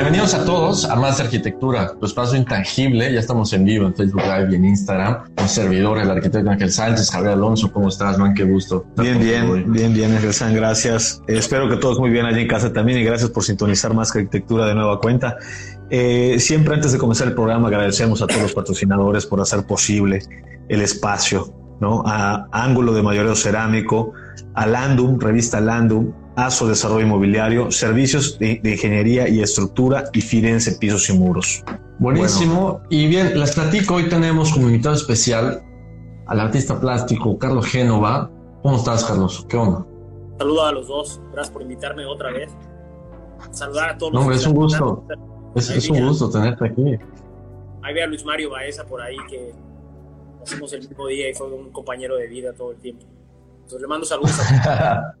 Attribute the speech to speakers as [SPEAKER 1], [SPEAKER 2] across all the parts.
[SPEAKER 1] Bienvenidos a todos a Más Arquitectura, tu espacio intangible. Ya estamos en vivo en Facebook Live y en Instagram. Un servidor, el arquitecto Ángel Sánchez, Javier Alonso. ¿Cómo estás, man? Qué gusto.
[SPEAKER 2] Bien, bien, bien, bien, Ángel Sánchez. Gracias. Eh, espero que todos muy bien allí en casa también y gracias por sintonizar Más Arquitectura de nueva cuenta. Eh, siempre antes de comenzar el programa agradecemos a todos los patrocinadores por hacer posible el espacio, ¿no? A Ángulo de Mayoreo Cerámico, a Landum, revista Landum, ASO Desarrollo Inmobiliario, Servicios de, de, Ingeniería y Estructura y Firenze Pisos y Muros.
[SPEAKER 1] Buenísimo. Bueno. Y bien, les platico, hoy tenemos como invitado especial al artista plástico Carlos Génova. ¿Cómo estás, Carlos? ¿Qué onda?
[SPEAKER 3] Saludos a los dos. Gracias por invitarme otra vez. Saludar a todos.
[SPEAKER 1] No, es un gusto. Es, es un gusto tenerte aquí.
[SPEAKER 3] Ahí ve a Luis Mario Baeza por ahí que hacemos el mismo día y fue un compañero de vida todo el tiempo. Entonces le mando saludos a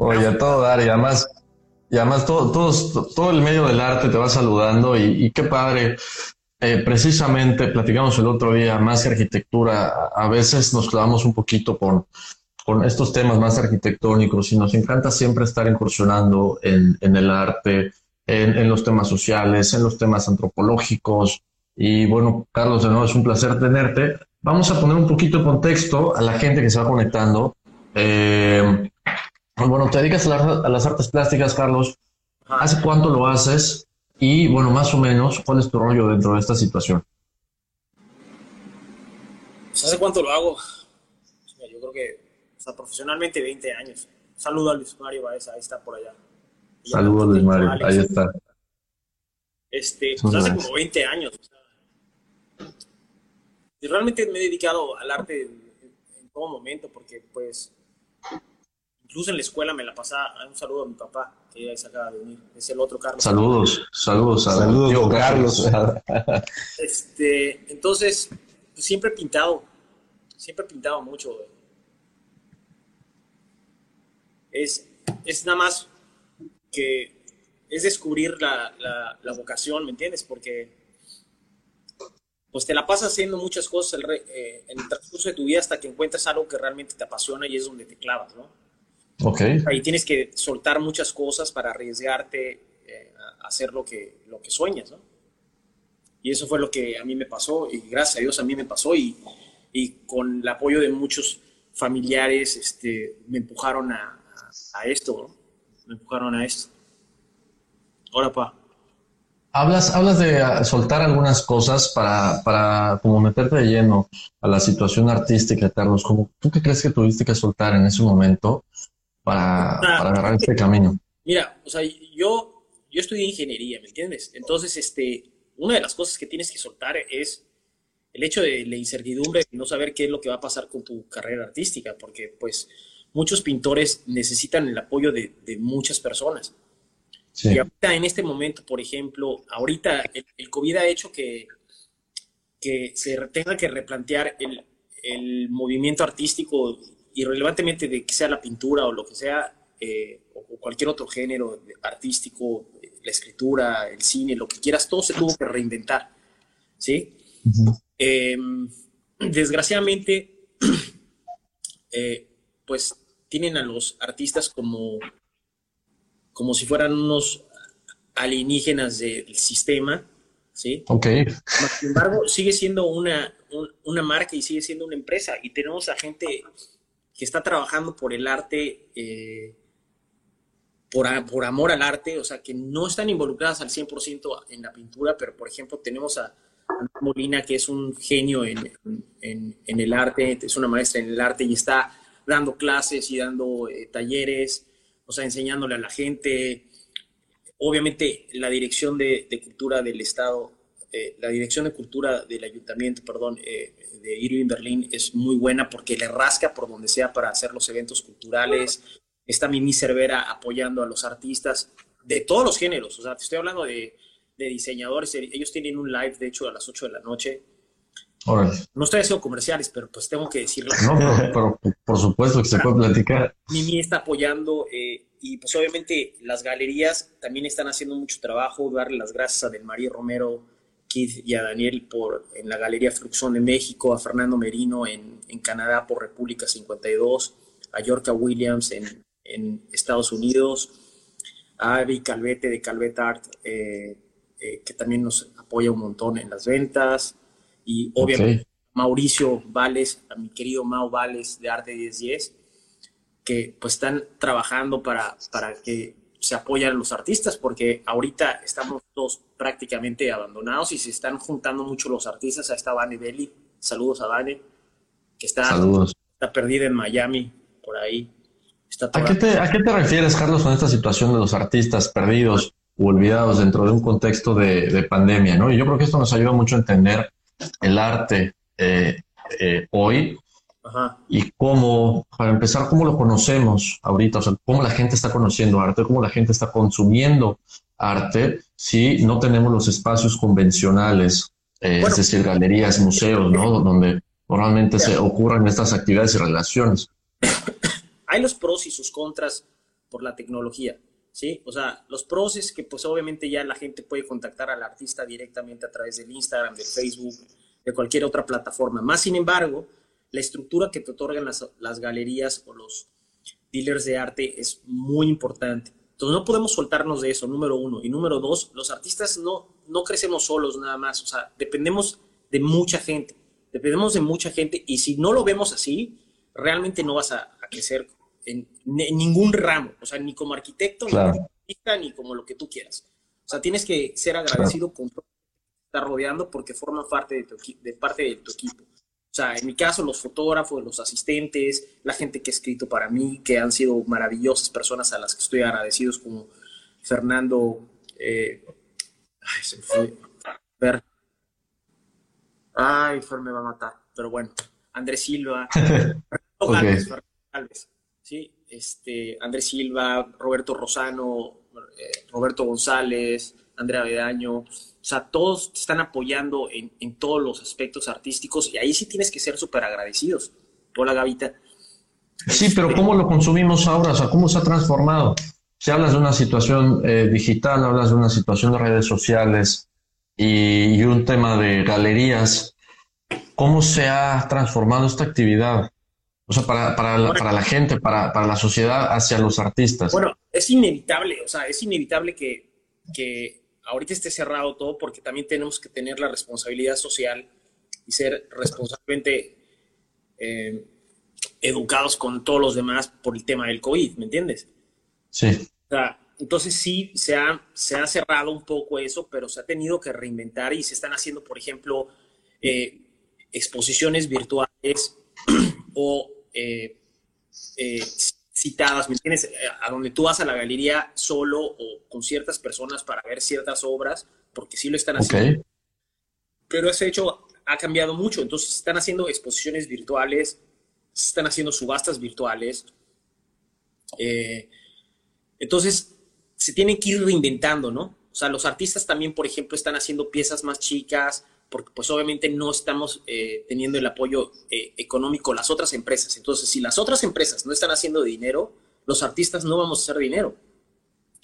[SPEAKER 1] Oye, a todo dar, y además, y además todo, todo, todo el medio del arte te va saludando y, qué padre. Eh, precisamente platicamos el otro día más que arquitectura, a, a veces nos clavamos un poquito con, con estos temas más arquitectónicos y nos encanta siempre estar incursionando en, en el arte, en, en, los temas sociales, en los temas antropológicos. Y bueno, Carlos, de nuevo es un placer tenerte. Vamos a poner un poquito de contexto a la gente que se va conectando. Eh, bueno, te dedicas a, la, a, las artes plásticas, Carlos. ¿Hace cuánto lo haces? Y bueno, más o menos, ¿cuál es tu rollo dentro de esta situación?
[SPEAKER 3] Pues, ¿Hace cuánto lo hago? Yo creo que o sea, profesionalmente 20 años. Saludo a Luis Mario Baeza, ahí está por allá.
[SPEAKER 1] Saludos, Luis Mario, Alex, ahí está.
[SPEAKER 3] Este, pues hace como 20 años. O sea, y realmente me he dedicado al arte en, en todo momento, porque pues incluso en la escuela me la pasaba. Un saludo a mi papá, que ahí se acaba de unir. Es el otro Carlos.
[SPEAKER 1] Saludos, saludos a
[SPEAKER 2] saludos, tío Carlos.
[SPEAKER 3] Este, entonces, pues, siempre he pintado, siempre he pintado mucho. Es, es nada más que es descubrir la, la, la, vocación, ¿me entiendes? Porque pues te la pasas haciendo muchas cosas el, eh, en el transcurso de tu vida hasta que encuentras algo que realmente te apasiona y es donde te clavas, ¿no?
[SPEAKER 1] Okay.
[SPEAKER 3] Ahí tienes que soltar muchas cosas para arriesgarte eh, a hacer lo que, lo que sueñas, ¿no? Y eso fue lo que a mí me pasó, y gracias a Dios a mí me pasó, y, y con el apoyo de muchos familiares este, me empujaron a, a, a esto, ¿no? Me empujaron a esto. Ahora, pa.
[SPEAKER 1] Hablas, hablas de soltar algunas cosas para, para como meterte de lleno a la situación artística, Carlos. ¿Cómo, ¿Tú qué crees que tuviste que soltar en ese momento para, para agarrar este camino?
[SPEAKER 3] Mira, o sea, yo, yo estudié ingeniería, ¿me entiendes? Entonces, este, una de las cosas que tienes que soltar es el hecho de la incertidumbre de no saber qué es lo que va a pasar con tu carrera artística, porque pues muchos pintores necesitan el apoyo de, de muchas personas. Sí. Y ahorita en este momento, por ejemplo, ahorita el, el COVID ha hecho que, que se tenga que replantear el, el movimiento artístico irrelevantemente de que sea la pintura o lo que sea, eh, o cualquier otro género artístico, la escritura, el cine, lo que quieras, todo se tuvo que reinventar, ¿sí? Uh -huh. eh, desgraciadamente, eh, pues tienen a los artistas como, como si fueran unos alienígenas del sistema, ¿sí?
[SPEAKER 1] Ok.
[SPEAKER 3] Sin embargo, sigue siendo una, un, una marca y sigue siendo una empresa y tenemos a gente que está trabajando por el arte, eh, por, por, amor al arte, o sea, que no están involucradas al 100% en la pintura, pero por ejemplo tenemos a Molina, que es un genio en, en, el arte, es una maestra en el arte y está dando clases y dando eh, talleres, o sea, enseñándole a la gente. Obviamente la dirección de cultura del Estado, eh, la dirección de cultura del ayuntamiento, perdón, eh, de Irving Berlín es muy buena porque le rasca por donde sea para hacer los eventos culturales. Está Mimi Cervera apoyando a los artistas de todos los géneros. O sea, te estoy hablando de, de diseñadores. Ellos tienen un live, de hecho, a las 8 de la noche. No estoy haciendo comerciales, pero pues tengo que decirlo.
[SPEAKER 1] No, pero, por supuesto que se puede platicar.
[SPEAKER 3] Mimi está apoyando eh, y pues obviamente las galerías también están haciendo mucho trabajo. Darle las gracias a Del María Romero, Keith y a Daniel por, en la Galería Fluxón de México, a Fernando Merino en, en Canadá por República 52, a Yorka Williams en, en Estados Unidos, a Avi Calvete de Calvet Art, eh, eh, que también nos apoya un montón en las ventas, y obviamente Mauricio Vales, a mi querido Mau Vales de Arte 1010, que pues están trabajando para, para que se apoyen los artistas, porque ahorita estamos todos prácticamente abandonados y se están juntando mucho los artistas. a esta Vane Belli, saludos a Vane, que está, está perdida en Miami, por ahí.
[SPEAKER 1] ¿A, qué te, ¿A qué te refieres, Carlos, con esta situación de los artistas perdidos o olvidados dentro de un contexto de, de pandemia? ¿no? Y yo creo que esto nos ayuda mucho a entender el arte eh, eh, hoy y cómo, para empezar, cómo lo conocemos ahorita, o sea, cómo la gente está conociendo arte, cómo la gente está consumiendo arte si no tenemos los espacios convencionales, eh, es decir, galerías, museos, ¿no? Donde normalmente se ocurren estas actividades y relaciones.
[SPEAKER 3] Hay los pros y sus contras por la tecnología. ¿sí? O sea, los pros es que pues obviamente ya la gente puede contactar al artista directamente a través del Instagram, del Facebook, de cualquier otra plataforma. Más sin embargo, la estructura que te otorgan las, las galerías o los dealers de arte es muy importante. Entonces no podemos soltarnos de eso, número uno. Y número dos, los artistas no, no crecemos solos nada más. O sea, dependemos de mucha gente. Dependemos de mucha gente y si no lo vemos así, realmente no vas a, a crecer en, ningún ramo, o sea, ni como arquitecto, ni como artista, ni como lo que tú quieras. O sea, tienes que ser agradecido con todo que está rodeando porque forman parte de, tu, de parte de tu equipo. O sea, en mi caso, los fotógrafos, los asistentes, la gente que ha escrito para mí, que han sido maravillosas personas a las que estoy agradecidos, como Fernando. Eh, ay, se fue. Ver. Ay, Fer me va a matar. Pero bueno, Andrés Silva. okay. ¿sí? Este, Andrés Silva, Roberto Rosano, eh, Roberto González, Andrea Bedaño, o sea, todos te están apoyando en, en, todos los aspectos artísticos y ahí sí tienes que ser súper agradecidos. Hola, Gavita.
[SPEAKER 1] Sí, pero ¿cómo lo consumimos ahora? O sea, ¿cómo se ha transformado? Si hablas de una situación eh, digital, hablas de una situación de redes sociales y, y un tema de galerías, ¿cómo se ha transformado esta actividad? O sea, para, para, la, para la gente, para, para, la sociedad, hacia los artistas.
[SPEAKER 3] Bueno, es inevitable, o sea, es inevitable que, que ahorita esté cerrado todo porque también tenemos que tener la responsabilidad social y ser responsablemente eh, educados con todos los demás por el tema del COVID, ¿me entiendes?
[SPEAKER 1] Sí.
[SPEAKER 3] O sea, entonces sí, se ha, se ha cerrado un poco eso, pero se ha tenido que reinventar y se están haciendo, por ejemplo, eh, exposiciones virtuales o eh, eh, citadas, ¿me entiendes? Eh, a donde tú vas a la galería solo o con ciertas personas para ver ciertas obras, porque sí lo están haciendo. Pero ese hecho ha cambiado mucho, entonces están haciendo exposiciones virtuales, están haciendo subastas virtuales. entonces, se tienen que ir reinventando, ¿no? O sea, los artistas también, por ejemplo, están haciendo piezas más chicas, porque pues obviamente no estamos eh, teniendo el apoyo eh, económico las otras empresas. Entonces, si las otras empresas no están haciendo dinero, los artistas no vamos a hacer dinero.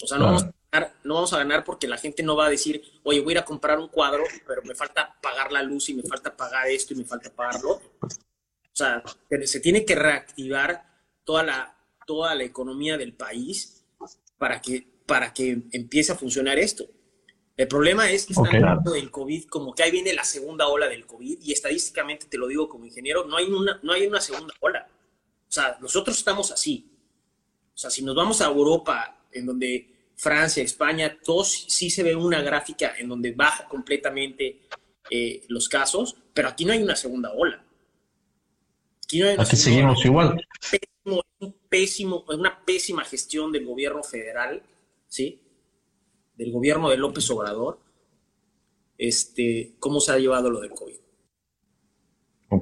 [SPEAKER 3] O sea, no, vamos a ganar, no vamos a ganar porque la gente no va a decir, oye, voy a ir a comprar un cuadro, pero me falta pagar la luz y me falta pagar esto y me falta pagar lo otro. O sea, se tiene que reactivar toda la, toda la economía del país para que, para que empiece a funcionar esto. El problema es que están hablando del COVID como que ahí viene la segunda ola del COVID y estadísticamente te lo digo como ingeniero, no hay una, no hay una segunda ola. O sea, nosotros estamos así. O sea, si nos vamos a Europa, en donde Francia, España, todos sí se ve una gráfica en donde baja completamente eh, los casos, pero aquí no hay una segunda ola.
[SPEAKER 1] Aquí, no hay aquí seguimos igual.
[SPEAKER 3] Pésimo, una pésima gestión del gobierno federal, ¿sí? Del gobierno de López Obrador, este, cómo se ha llevado lo del COVID.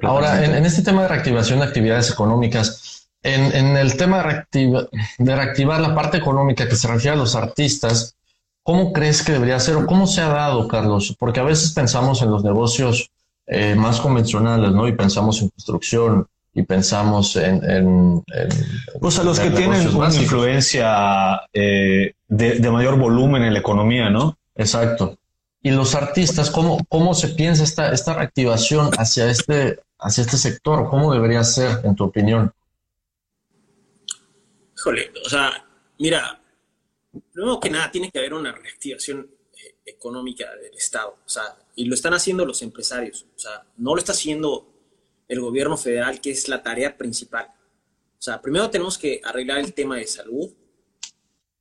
[SPEAKER 1] Ahora, en, este tema de reactivación de actividades económicas, en, el tema de, de, reactivar la parte económica que se refiere a los artistas, ¿cómo crees que debería ser o cómo se ha dado, Carlos? Porque a veces pensamos en los negocios eh, más convencionales, ¿no? Y pensamos en construcción y pensamos en... en,
[SPEAKER 2] pues a los que tienen una influencia eh, de, de mayor volumen en la economía, ¿no?
[SPEAKER 1] Exacto y los artistas, ¿cómo, cómo se piensa esta, esta reactivación hacia este, hacia este sector? ¿Cómo debería ser, en tu opinión?
[SPEAKER 3] Híjole, o sea, mira, primero que nada tiene que haber una reactivación eh, económica del Estado, o sea, y lo están haciendo los empresarios, o sea, no lo está haciendo el gobierno federal, que es la tarea principal. O sea, primero tenemos que arreglar el tema de salud,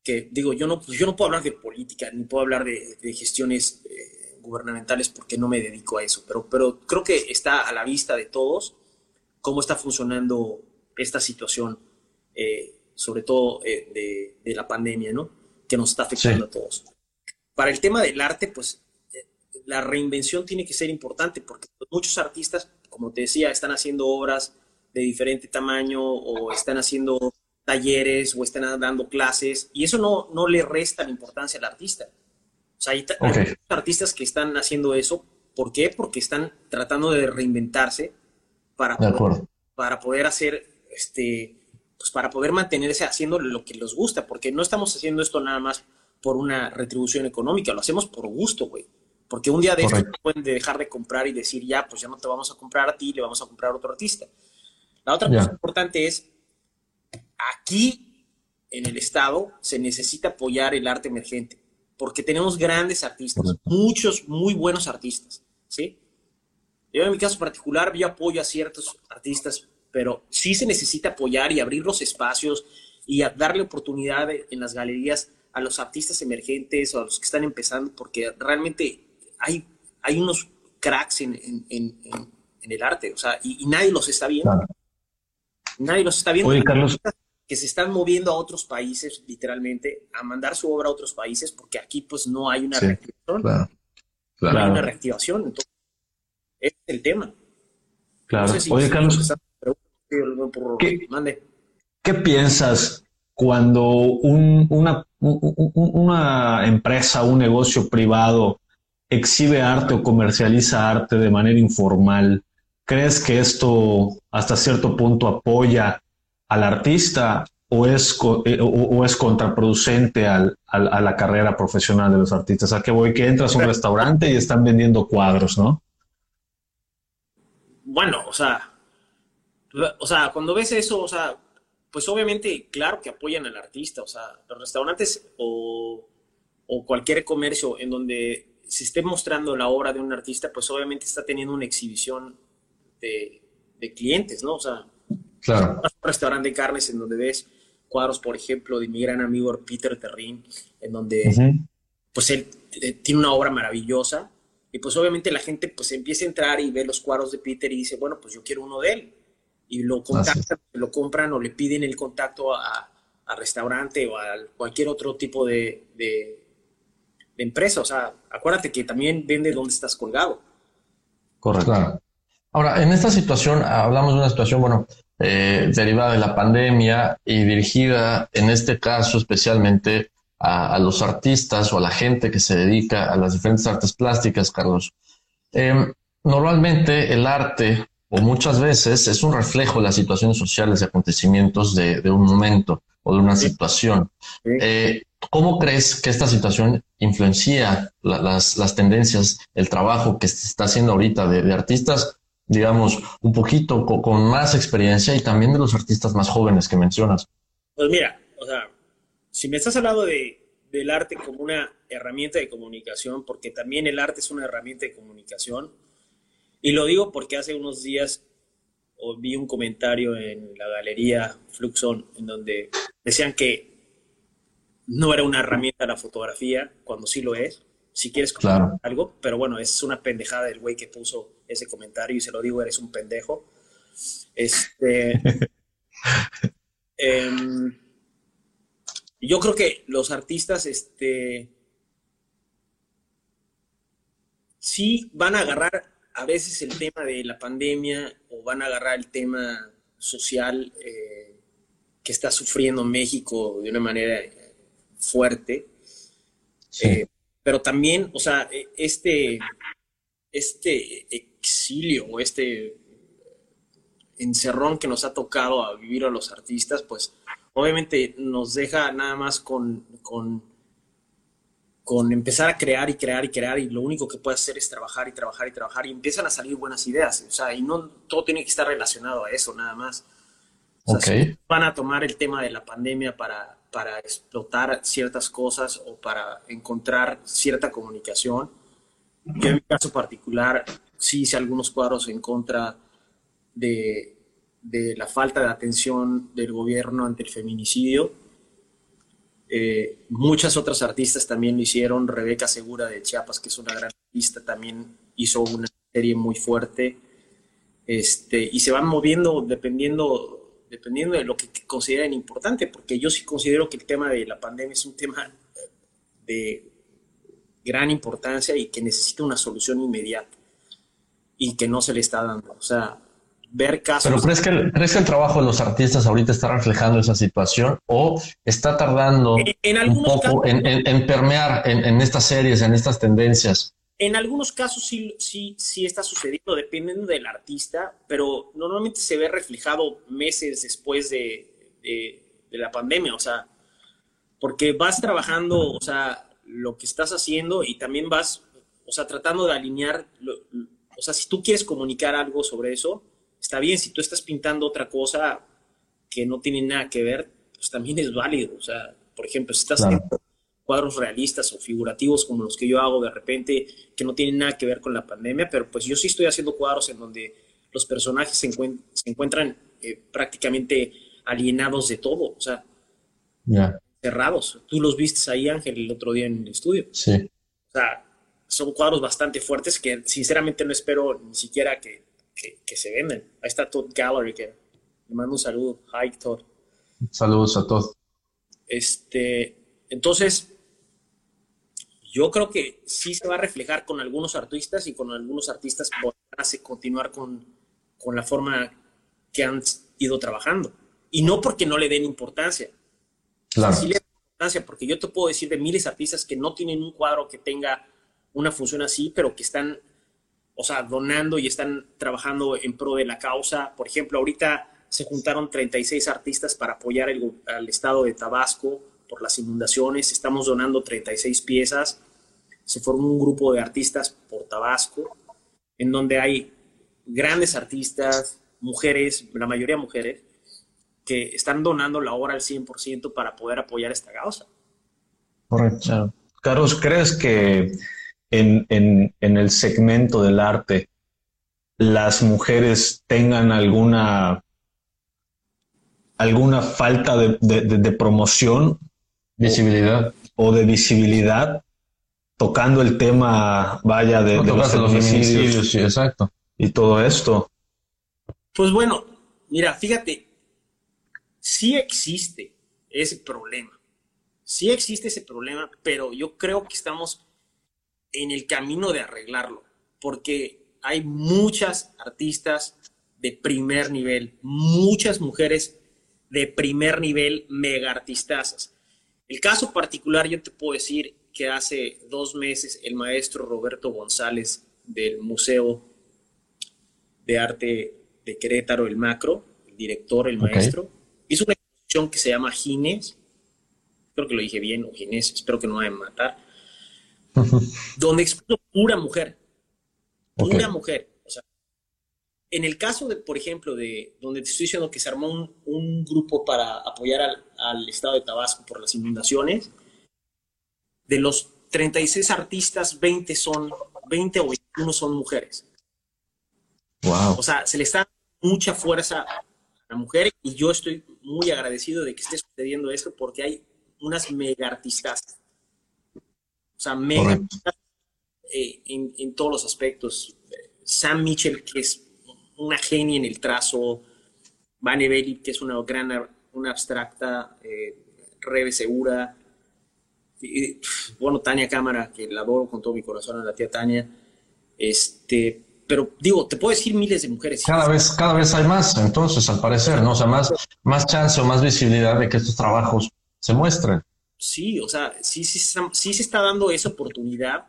[SPEAKER 3] que digo, yo no, pues, yo no puedo hablar de política, ni puedo hablar de, gestiones eh, gubernamentales porque no me dedico a eso, pero, pero creo que está a la vista de todos cómo está funcionando esta situación, eh, sobre todo eh, de, la pandemia, ¿no? Que nos está afectando a todos. Para el tema del arte, pues la reinvención tiene que ser importante porque muchos artistas, como te decía, están haciendo obras de diferente tamaño o están haciendo talleres o están dando clases y eso no, no le resta la importancia al artista. O sea, hay, artistas que están haciendo eso. ¿Por qué? Porque están tratando de reinventarse para, poder, para poder hacer, este, pues para poder mantenerse haciendo lo que les gusta, porque no estamos haciendo esto nada más por una retribución económica, lo hacemos por gusto, güey. Porque un día de esto pueden dejar de comprar y decir, ya, pues ya no te vamos a comprar a ti, le vamos a comprar a otro artista. La otra cosa importante es aquí en el Estado se necesita apoyar el arte emergente, porque tenemos grandes artistas, muchos muy buenos artistas, ¿sí? Yo en mi caso particular, yo apoyo a ciertos artistas, pero sí se necesita apoyar y abrir los espacios y darle oportunidad en las galerías a los artistas emergentes o a los que están empezando, porque realmente hay, hay unos cracks en, el arte, o sea, y, nadie los está viendo. Nadie los está viendo.
[SPEAKER 1] Oye, Carlos,
[SPEAKER 3] que se están moviendo a otros países, literalmente, a mandar su obra a otros países, porque aquí pues no hay una reactivación. No hay una reactivación. Entonces, es el tema.
[SPEAKER 2] Claro. Oye, Carlos, ¿qué, piensas cuando una, una empresa, un negocio privado exhibe arte o comercializa arte de manera informal? ¿Crees que esto hasta cierto punto apoya al artista o es, eh, o, es contraproducente al, a la carrera profesional de los artistas. ¿A qué voy? Que entras a un restaurante y están vendiendo cuadros, ¿no?
[SPEAKER 3] Bueno, o sea, o sea, cuando ves eso, o sea, pues obviamente, claro que apoyan al artista, o sea, los restaurantes o, o cualquier comercio en donde se esté mostrando la obra de un artista, pues obviamente está teniendo una exhibición de, de clientes, ¿no? O sea,
[SPEAKER 1] Claro.
[SPEAKER 3] un restaurante de carnes en donde ves cuadros, por ejemplo, de mi gran amigo Peter Terrin, en donde pues él eh, tiene una obra maravillosa y pues obviamente la gente pues empieza a entrar y ve los cuadros de Peter y dice, bueno, pues yo quiero uno de él. Y lo contactan, lo compran o le piden el contacto al restaurante o a cualquier otro tipo de, de, empresa. O sea, acuérdate que también vende donde estás colgado.
[SPEAKER 1] Correcto. Ahora, en esta situación, hablamos de una situación, bueno, eh, derivada de la pandemia y dirigida en este caso especialmente a, los artistas o a la gente que se dedica a las diferentes artes plásticas, Carlos. Em, normalmente el arte, o muchas veces, es un reflejo de las situaciones sociales y acontecimientos de, un momento o de una situación. Eh, ¿Cómo crees que esta situación influencia las, tendencias, el trabajo que se está haciendo ahorita de artistas digamos, un poquito con, más experiencia y también de los artistas más jóvenes que mencionas?
[SPEAKER 3] Pues mira, o sea, si me estás hablando de, del arte como una herramienta de comunicación, porque también el arte es una herramienta de comunicación, y lo digo porque hace unos días vi un comentario en la galería Fluxon en donde decían que no era una herramienta la fotografía, cuando sí lo es, si quieres comentar algo, pero bueno, es una pendejada del güey que puso ese comentario y se lo digo, eres un pendejo. Este, em, yo creo que los artistas, este, sí van a agarrar a veces el tema de la pandemia o van a agarrar el tema social eh, que está sufriendo México de una manera eh, fuerte. Eh, pero también, o sea, e, este, este exilio o este encerrón que nos ha tocado a vivir a los artistas, pues obviamente nos deja nada más con con empezar a crear y crear y crear y lo único que puede hacer es trabajar y trabajar y trabajar y empiezan a salir buenas ideas, o sea, y no todo tiene que estar relacionado a eso nada más. O sea, van a tomar el tema de la pandemia para, para explotar ciertas cosas o para encontrar cierta comunicación. Yo en mi caso particular sí hice algunos cuadros en contra de, de la falta de atención del gobierno ante el feminicidio eh, muchas otras artistas también lo hicieron. Rebeca Segura de Chiapas, que es una gran artista, también hizo una serie muy fuerte. Este, y se van moviendo dependiendo, dependiendo de lo que consideren importante, porque yo sí considero que el tema de la pandemia es un tema de gran importancia y que necesita una solución inmediata y que no se le está dando. O sea, ver casos.
[SPEAKER 1] Pero ¿crees que, el, ¿crees que el trabajo de los artistas ahorita está reflejando esa situación o está tardando en, un poco en, permear en, estas series, en estas tendencias?
[SPEAKER 3] En algunos casos sí, sí, sí está sucediendo, dependiendo del artista, pero normalmente se ve reflejado meses después de, de, la pandemia, o sea, porque vas trabajando, o sea, lo que estás haciendo y también vas, o sea, tratando de alinear, o sea, si tú quieres comunicar algo sobre eso, está bien, si tú estás pintando otra cosa que no tiene nada que ver, pues también es válido. O sea, por ejemplo, si estás cuadros realistas o figurativos como los que yo hago de repente, que no tienen nada que ver con la pandemia, pero pues yo sí estoy haciendo cuadros en donde los personajes se, encuentran eh, prácticamente alienados de todo, o sea, cerrados. Tú los viste ahí, Ángel, el otro día en el estudio.
[SPEAKER 1] Sí.
[SPEAKER 3] O sea, son cuadros bastante fuertes que sinceramente no espero ni siquiera que que, se venden. Ahí está Todd Gallery, que le mando un saludo. Hi, Todd.
[SPEAKER 1] Saludos a todos.
[SPEAKER 3] Este, entonces, yo creo que sí se va a reflejar con algunos artistas y con algunos artistas van a continuar con, con la forma que han ido trabajando. Y no porque no le den importancia.
[SPEAKER 1] Claro.
[SPEAKER 3] sí le den importancia, porque yo te puedo decir de miles de artistas que no tienen un cuadro que tenga una función así, pero que están o sea, donando y están trabajando en pro de la causa. Por ejemplo, ahorita se juntaron 36 artistas para apoyar el, al estado de Tabasco por las inundaciones. Estamos donando 36 piezas. Se formó un grupo de artistas por Tabasco, en donde hay grandes artistas, mujeres, la mayoría mujeres, que están donando la obra al 100% para poder apoyar esta causa.
[SPEAKER 2] Correcto. Carlos, ¿crees que en, el segmento del arte las mujeres tengan alguna, alguna falta de, promoción.
[SPEAKER 1] Visibilidad.
[SPEAKER 2] O, de visibilidad tocando el tema, vaya, de, los feminicidios.
[SPEAKER 1] exacto.
[SPEAKER 2] Y todo esto.
[SPEAKER 3] Pues bueno, mira, fíjate, sí existe ese problema. Sí existe ese problema, pero yo creo que estamos en el camino de arreglarlo, porque hay muchas artistas de primer nivel, muchas mujeres de primer nivel, mega artistas. El caso particular, yo te puedo decir que hace dos meses el maestro Roberto González del Museo de Arte de Querétaro, el Macro, el director, el maestro, hizo una exposición que se llama Gines, creo que lo dije bien, o Ginés, espero que no me matar, donde expuso pura mujer. Pura mujer. En el caso de, por ejemplo, de donde te estoy diciendo que se armó un, grupo para apoyar al, estado de Tabasco por las inundaciones, de los 36 artistas, 20 son, 20 o 21 son mujeres.
[SPEAKER 1] Wow.
[SPEAKER 3] O sea, se le está mucha fuerza a la mujer y yo estoy muy agradecido de que esté sucediendo esto porque hay unas mega artistas. O sea, mega eh, en, todos los aspectos. Sam Mitchell, que es una genia en el trazo. Vane Belli, que es una gran, una abstracta, eh, Rebe Segura. bueno, Tania Cámara, que la adoro con todo mi corazón a la tía Tania. Este, pero digo, te puedo decir miles de mujeres.
[SPEAKER 1] Cada vez, cada vez hay más, entonces, al parecer, ¿no? O sea, más, más chance o más visibilidad de que estos trabajos se muestren.
[SPEAKER 3] Sí, o sea, sí, sí, sí se está dando esa oportunidad,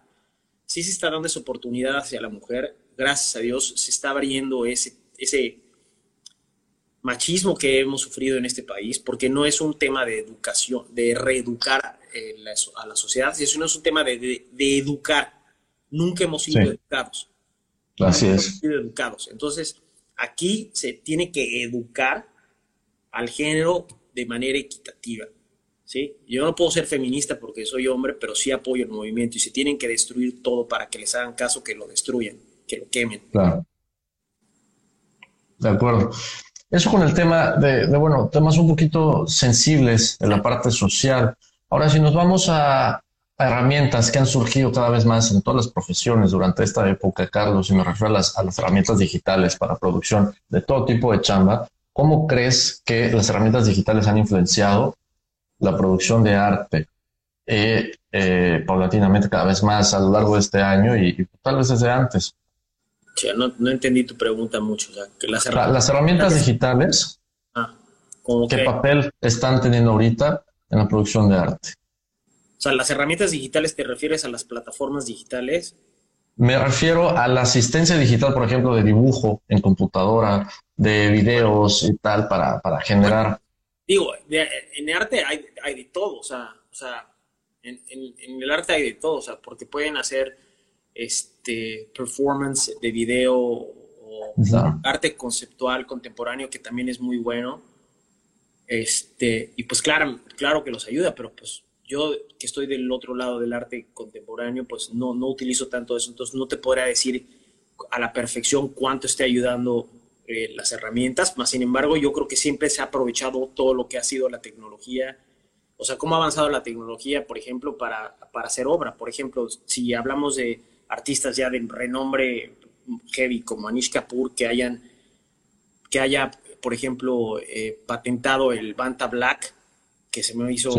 [SPEAKER 3] sí se está dando esa oportunidad hacia la mujer. Gracias a Dios se está abriendo ese, ese machismo que hemos sufrido en este país, porque no es un tema de educación, de reeducar eh, a la sociedad, sino es un tema de, educar. Nunca hemos sido educados.
[SPEAKER 1] Así es.
[SPEAKER 3] Hemos sido educados. Entonces, aquí se tiene que educar al género de manera equitativa. ¿sí? Yo no puedo ser feminista porque soy hombre, pero sí apoyo el movimiento y se tienen que destruir todo para que les hagan caso que lo destruyan,
[SPEAKER 1] Claro. De acuerdo. Eso con el tema de, bueno, temas un poquito sensibles de la parte social. Ahora, si nos vamos a, herramientas que han surgido cada vez más en todas las profesiones durante esta época, Carlos, y me refiero a las, a las herramientas digitales para producción de todo tipo de chamba, ¿cómo crees que las herramientas digitales han influenciado la producción de arte eh, eh, paulatinamente cada vez más a lo largo de este año y tal vez desde antes?
[SPEAKER 3] No, no, entendí tu pregunta mucho.
[SPEAKER 1] las, herramientas, digitales, ah, ¿qué papel están teniendo ahorita en la producción de arte?
[SPEAKER 3] O sea, las herramientas digitales, ¿te refieres a las plataformas digitales?
[SPEAKER 1] Me refiero a la asistencia digital, por ejemplo, de dibujo en computadora, de videos y tal, para, generar.
[SPEAKER 3] digo, en arte hay, hay, de todo, o sea, o sea en, en, el arte hay de todo, o sea, porque pueden hacer este, performance de video o arte conceptual contemporáneo que también es muy bueno. Este, y pues claro, claro que los ayuda, pero pues yo que estoy del otro lado del arte contemporáneo, pues no, no utilizo tanto eso, entonces no te podría decir a la perfección cuánto esté ayudando eh, las herramientas, más sin embargo yo creo que siempre se ha aprovechado todo lo que ha sido la tecnología, o sea, cómo ha avanzado la tecnología, por ejemplo, para, para hacer obra. Por ejemplo, si hablamos de, artistas ya de renombre heavy como Anish Kapoor que hayan, que haya, por ejemplo, eh, patentado el Banta Black, que se me hizo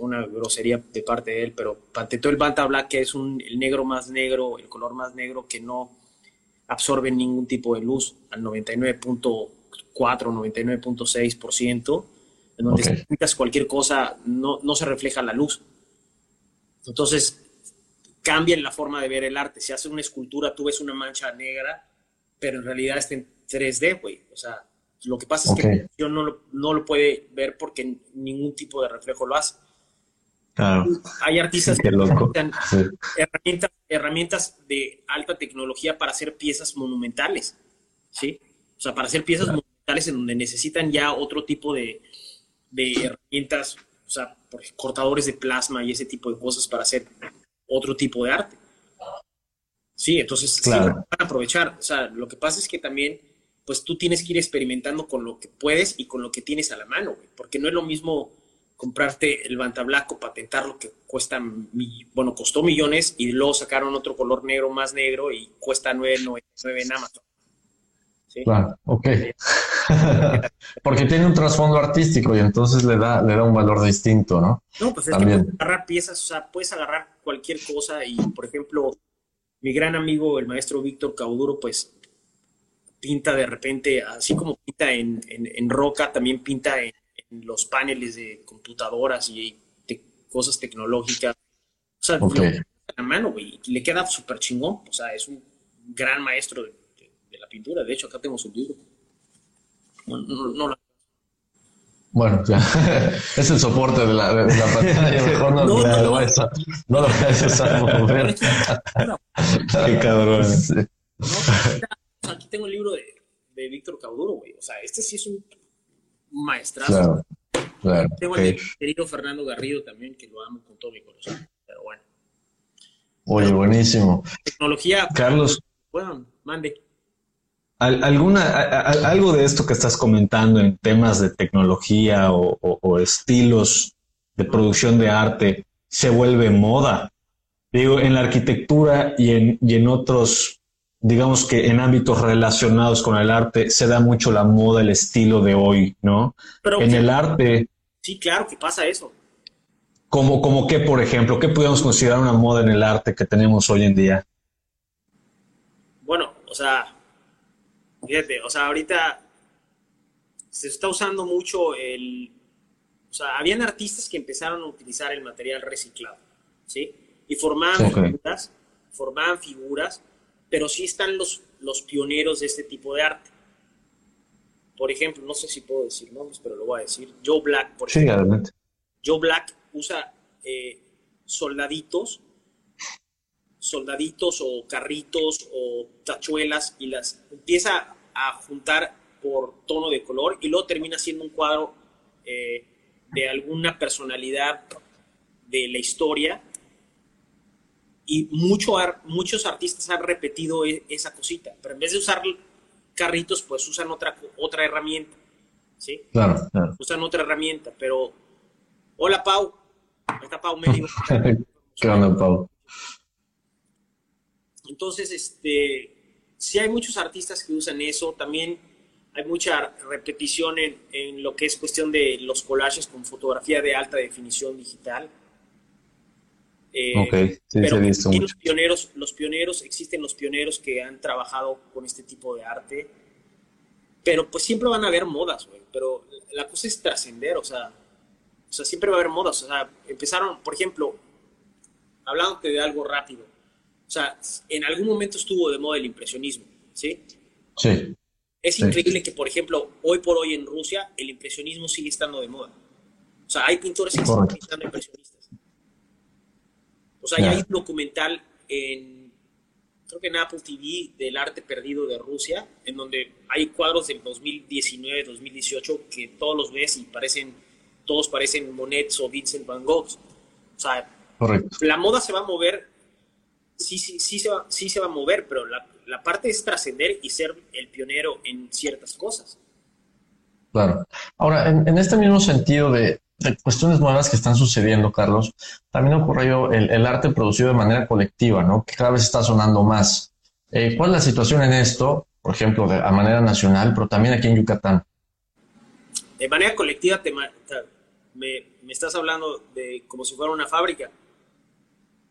[SPEAKER 3] una grosería de parte de él, pero patentó el Banta Black, que es un, el negro más negro, el color más negro que no absorbe ningún tipo de luz al 99.4, 99.6%, en donde si pintas cualquier cosa no, no se refleja la luz. Entonces, cambian la forma de ver el arte. Si haces una escultura, tú ves una mancha negra, pero en realidad está en 3D, güey. O sea, lo que pasa es que yo no lo, no lo puede ver porque ningún tipo de reflejo lo hace. Hay artistas que usan herramientas, herramientas de alta tecnología para hacer piezas monumentales, ¿sí? O sea, para hacer piezas monumentales en donde necesitan ya otro tipo de, de herramientas, o sea, cortadores de plasma y ese tipo de cosas para hacer otro tipo de arte. Sí, entonces claro. van a aprovechar. O sea, lo que pasa es que también, pues tú tienes que ir experimentando con lo que puedes y con lo que tienes a la mano, porque no es lo mismo comprarte el Bantablaco, patentarlo que cuesta, bueno, costó millones y luego sacaron otro color negro más negro y cuesta 9.99 en Amazon.
[SPEAKER 1] Claro, ok. Porque tiene un trasfondo artístico y entonces le da, le da un valor distinto, ¿no?
[SPEAKER 3] No, pues es que puedes agarrar piezas, o sea, puedes agarrar cualquier cosa y, por ejemplo, mi gran amigo, el maestro Víctor Cauduro, pues pinta de repente, así como pinta en, roca, también pinta en, los paneles de computadoras y cosas tecnológicas. O sea, la mano, güey, le queda súper chingón. O sea, es un gran maestro de la pintura. De hecho, acá tengo su libro.
[SPEAKER 1] Bueno, ya. es el soporte de la, de la pantalla. Mejor no, no, no, lo vayas a, no lo vayas a mover. Qué cabrón.
[SPEAKER 3] aquí tengo el libro de, de Víctor Cauduro, güey. O sea, este sí es un maestrazo. Claro, claro. Tengo el de querido Fernando Garrido también, que lo amo con todo mi corazón. Pero bueno.
[SPEAKER 1] Oye, buenísimo.
[SPEAKER 3] Tecnología.
[SPEAKER 1] Carlos.
[SPEAKER 3] Bueno, mande.
[SPEAKER 2] Alguna, algo de esto que estás comentando en temas de tecnología o, estilos de producción de arte se vuelve moda. Digo, en la arquitectura y en, y en otros, digamos que en ámbitos relacionados con el arte, se da mucho la moda, el estilo de hoy, ¿no? Pero en el arte.
[SPEAKER 3] Sí, claro que pasa eso.
[SPEAKER 2] Como, como que, por ejemplo, ¿qué podemos considerar una moda en el arte que tenemos hoy en día?
[SPEAKER 3] Bueno, o sea, fíjate, o sea, ahorita se está usando mucho el... O sea, habían artistas que empezaron a utilizar el material reciclado, ¿sí? Y formaban figuras, formaban figuras, pero sí están los, los pioneros de este tipo de arte. Por ejemplo, no sé si puedo decir nombres, pero lo voy a decir. Joe Black, por ejemplo. Joe Black usa eh, soldaditos soldaditos o carritos o tachuelas y las empieza a juntar por tono de color y luego termina siendo un cuadro eh, de alguna personalidad de la historia y mucho muchos artistas han repetido e, esa cosita, pero en vez de usar carritos, pues usan otra, otra herramienta, ¿sí?
[SPEAKER 2] Claro, claro.
[SPEAKER 3] Usan otra herramienta, pero... Hola, Pau. Está Pau medio.
[SPEAKER 2] ¿Qué onda, Pau?
[SPEAKER 3] Entonces, este, sí hay muchos artistas que usan eso, también hay mucha repetición en, lo que es cuestión de los collages con fotografía de alta definición digital.
[SPEAKER 2] Eh, ok, sí,
[SPEAKER 3] pero los pioneros, los pioneros, existen los pioneros que han trabajado con este tipo de arte, pero pues siempre van a haber modas, güey, pero la cosa es trascender, o sea, o sea, siempre va a haber modas, o sea, empezaron, por ejemplo, hablando de algo rápido, sea, en algún momento estuvo de moda el impresionismo, ¿sí?
[SPEAKER 2] Sí.
[SPEAKER 3] Es increíble que, por ejemplo, hoy por hoy en Rusia el impresionismo sigue estando de moda. O sea, hay pintores que están pintando impresionistas. O sea, hay un documental en, creo que en Apple TV, del arte perdido de Rusia, en donde hay cuadros del 2019, 2018 que todos los ves y parecen, todos parecen Monet o Vincent Van Gogh. O sea, la moda se va a mover sí, sí, sí, se va, sí se va a mover, pero la, la parte es trascender y ser el pionero en ciertas cosas.
[SPEAKER 1] Claro. Ahora, en, este mismo sentido de, cuestiones nuevas que están sucediendo, Carlos, también ocurrió el, el, arte producido de manera colectiva, ¿no? Que cada vez está sonando más. Eh, ¿Cuál es la situación en esto, por ejemplo, de, a manera nacional, pero también aquí en Yucatán?
[SPEAKER 3] De manera colectiva, te, me, me estás hablando de como si fuera una fábrica.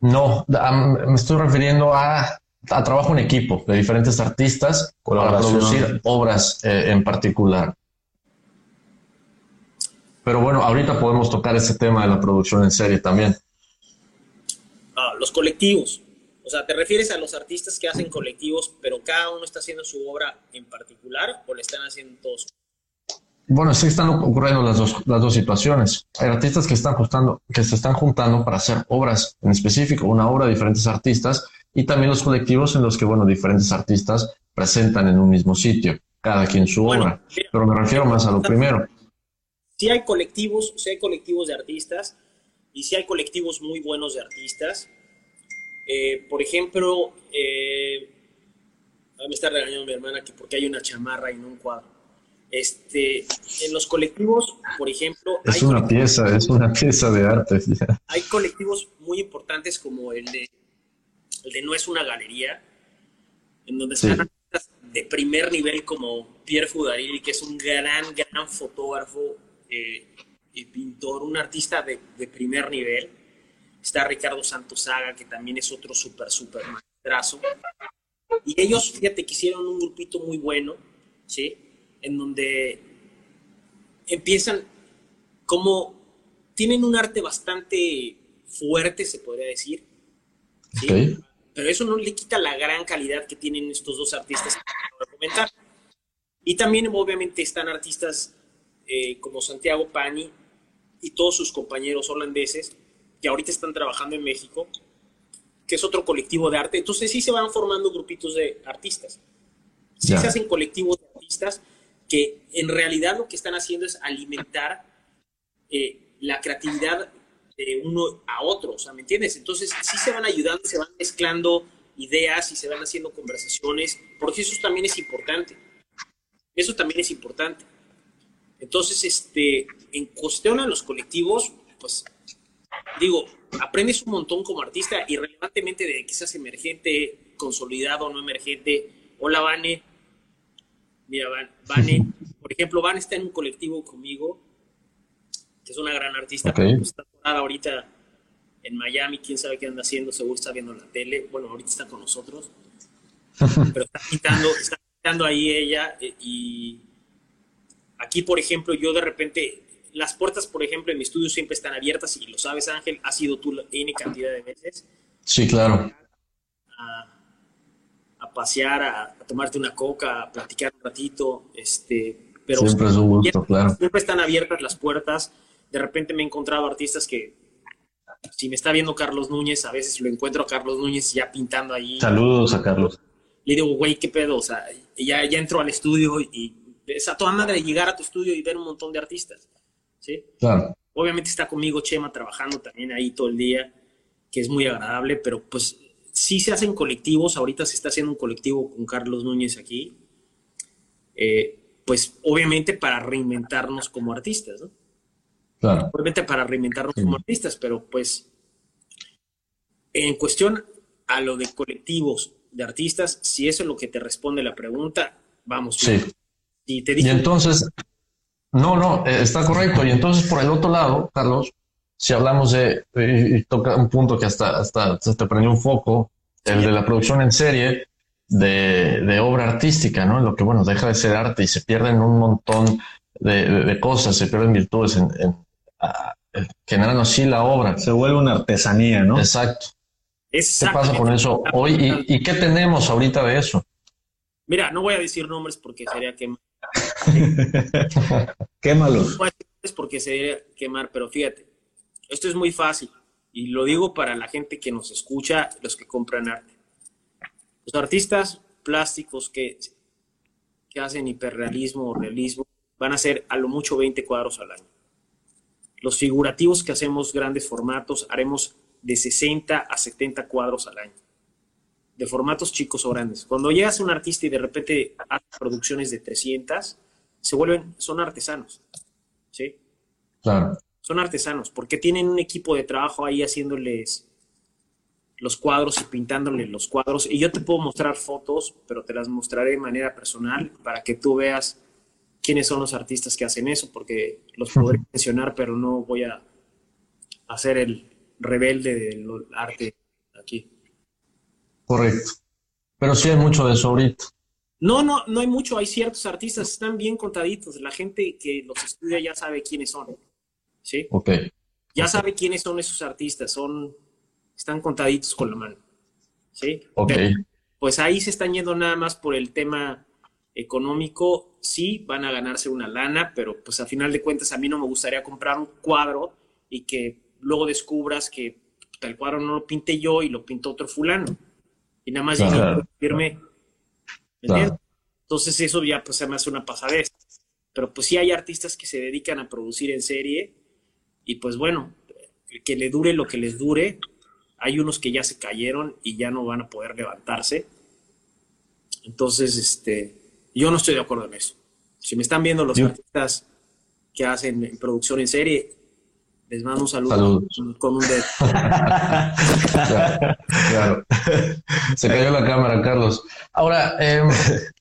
[SPEAKER 1] No, me estoy refiriendo a, trabajo en equipo de diferentes artistas para producir obras eh, en particular. Pero bueno, ahorita podemos tocar ese tema de la producción en serie también.
[SPEAKER 3] Ah, los colectivos. O sea, ¿te refieres a los artistas que hacen colectivos, pero cada uno está haciendo su obra en particular o le están haciendo todos?
[SPEAKER 1] Bueno, sí están ocurriendo las dos, las dos situaciones. Hay artistas que están juntando, que se están juntando para hacer obras en específico, una obra de diferentes artistas, y también los colectivos en los que, bueno, diferentes artistas presentan en un mismo sitio, cada quien su obra. Pero me refiero más a lo primero.
[SPEAKER 3] Sí hay colectivos, sí hay colectivos de artistas, y sí hay colectivos muy buenos de artistas. Eh, por ejemplo, eh, me está regañando mi hermana que porque hay una chamarra y no un cuadro. Este, en los colectivos, por ejemplo...
[SPEAKER 2] Es una pieza, es una pieza de arte.
[SPEAKER 3] Hay colectivos muy importantes como el de, el de No es una galería, en donde están artistas de primer nivel como Pierre Foudarili, que es un gran, gran fotógrafo eh, y pintor, un artista de, de, primer nivel. Está Ricardo Santosaga, que también es otro súper, súper maestrazo. Y ellos, fíjate, que hicieron un grupito muy bueno, ¿sí? En donde empiezan como tienen un arte bastante fuerte, se podría decir. Pero eso no le quita la gran calidad que tienen estos dos artistas que comentar. Y también, obviamente, están artistas eh, como Santiago Pani y todos sus compañeros holandeses que ahorita están trabajando en México, que es otro colectivo de arte. Entonces, sí se van formando grupitos de artistas. Sí se hacen colectivos de artistas que en realidad lo que están haciendo es alimentar eh, la creatividad de uno a otro, o sea, ¿me entiendes? Entonces sí se van ayudando, se van mezclando ideas y se van haciendo conversaciones, porque eso también es importante. Eso también es importante. Entonces, este, en cuestión a los colectivos, pues digo, aprendes un montón como artista, irrelevantemente de que seas emergente, consolidado no emergente. Hola, Vane. Mira, Vane, por ejemplo, Vane está en un colectivo conmigo, que es una gran artista, está ahorita en Miami, quién sabe qué anda haciendo, seguro está viendo la tele. Bueno, ahorita está con nosotros. Pero está quitando, está quitando ahí ella eh, y aquí, por ejemplo, yo de repente las puertas, por ejemplo, en mi estudio siempre están abiertas y lo sabes, Ángel, ha sido tú N cantidad de veces.
[SPEAKER 1] Sí, claro.
[SPEAKER 3] A, pasear, a, tomarte una coca, a platicar un ratito, este, pero
[SPEAKER 1] siempre es un gusto, claro.
[SPEAKER 3] Siempre están abiertas las puertas. De repente me he encontrado artistas que, si me está viendo Carlos Núñez, a veces lo encuentro a Carlos Núñez ya pintando ahí.
[SPEAKER 2] Saludos a Carlos.
[SPEAKER 3] Le digo, güey, qué pedo, o sea, ya, ya entro al estudio y es a toda madre llegar a tu estudio y ver un montón de artistas. ¿sí?
[SPEAKER 1] Claro.
[SPEAKER 3] Obviamente está conmigo Chema trabajando también ahí todo el día, que es muy agradable, pero pues sí se hacen colectivos, ahorita se está haciendo un colectivo con Carlos Núñez aquí, eh, pues obviamente para reinventarnos como artistas, ¿no?
[SPEAKER 1] Claro.
[SPEAKER 3] Obviamente para reinventarnos como artistas, pero pues en cuestión a lo de colectivos de artistas, si eso es lo que te responde la pregunta, vamos.
[SPEAKER 1] Sí. Y, te y entonces, no, no, eh, está correcto. Y entonces, por el otro lado, Carlos, si hablamos de, y, toca un punto que hasta, hasta se te prendió un foco, el de la producción en serie de, obra artística, ¿no? Lo que, bueno, deja de ser arte y se pierden un montón de, cosas, se pierden virtudes en, en generando así la obra.
[SPEAKER 2] Se vuelve una artesanía, ¿no?
[SPEAKER 1] Exacto. ¿Qué pasa con eso hoy? ¿Y, ¿Y, qué tenemos ahorita de eso?
[SPEAKER 3] Mira, no voy a decir nombres porque sería que
[SPEAKER 2] Quémalo.
[SPEAKER 3] Es porque se debe quemar, pero fíjate, esto es muy fácil y lo digo para la gente que nos escucha, los que compran arte. Los artistas plásticos que, que hacen hiperrealismo o realismo van a hacer a lo mucho 20 cuadros al año. Los figurativos que hacemos grandes formatos haremos de 60 a 70 cuadros al año de formatos chicos o grandes. Cuando llegas a un artista y de repente hace producciones de 300, se vuelven, son artesanos, ¿sí?
[SPEAKER 1] Claro.
[SPEAKER 3] Son artesanos, porque tienen un equipo de trabajo ahí haciéndoles los cuadros y pintándoles los cuadros. Y yo te puedo mostrar fotos, pero te las mostraré de manera personal para que tú veas quiénes son los artistas que hacen eso, porque los podré mencionar, pero no voy a hacer el rebelde del arte aquí.
[SPEAKER 1] Correcto. Pero sí hay mucho de eso ahorita.
[SPEAKER 3] No, no, no hay mucho. Hay ciertos artistas, están bien contaditos. La gente que los estudia ya sabe quiénes son. ¿Sí?
[SPEAKER 1] Ok.
[SPEAKER 3] Ya sabe quiénes son esos artistas. Son, están contaditos con la mano. ¿Sí?
[SPEAKER 1] Ok.
[SPEAKER 3] pues ahí se están yendo nada más por el tema económico. Sí, van a ganarse una lana, pero pues a final de cuentas a mí no me gustaría comprar un cuadro y que luego descubras que el cuadro no lo pinté yo y lo pintó otro fulano y nada más claro. firme. Entonces eso ya pues se me hace una pasadez. Pero pues sí hay artistas que se dedican a producir en serie y pues bueno, que le dure lo que les dure. Hay unos que ya se cayeron y ya no van a poder levantarse. Entonces, este, yo no estoy de acuerdo en eso. Si me están viendo los artistas que hacen producción en serie, les mando un saludo con un dedo.
[SPEAKER 1] claro, Se cayó la cámara, Carlos. Ahora, em,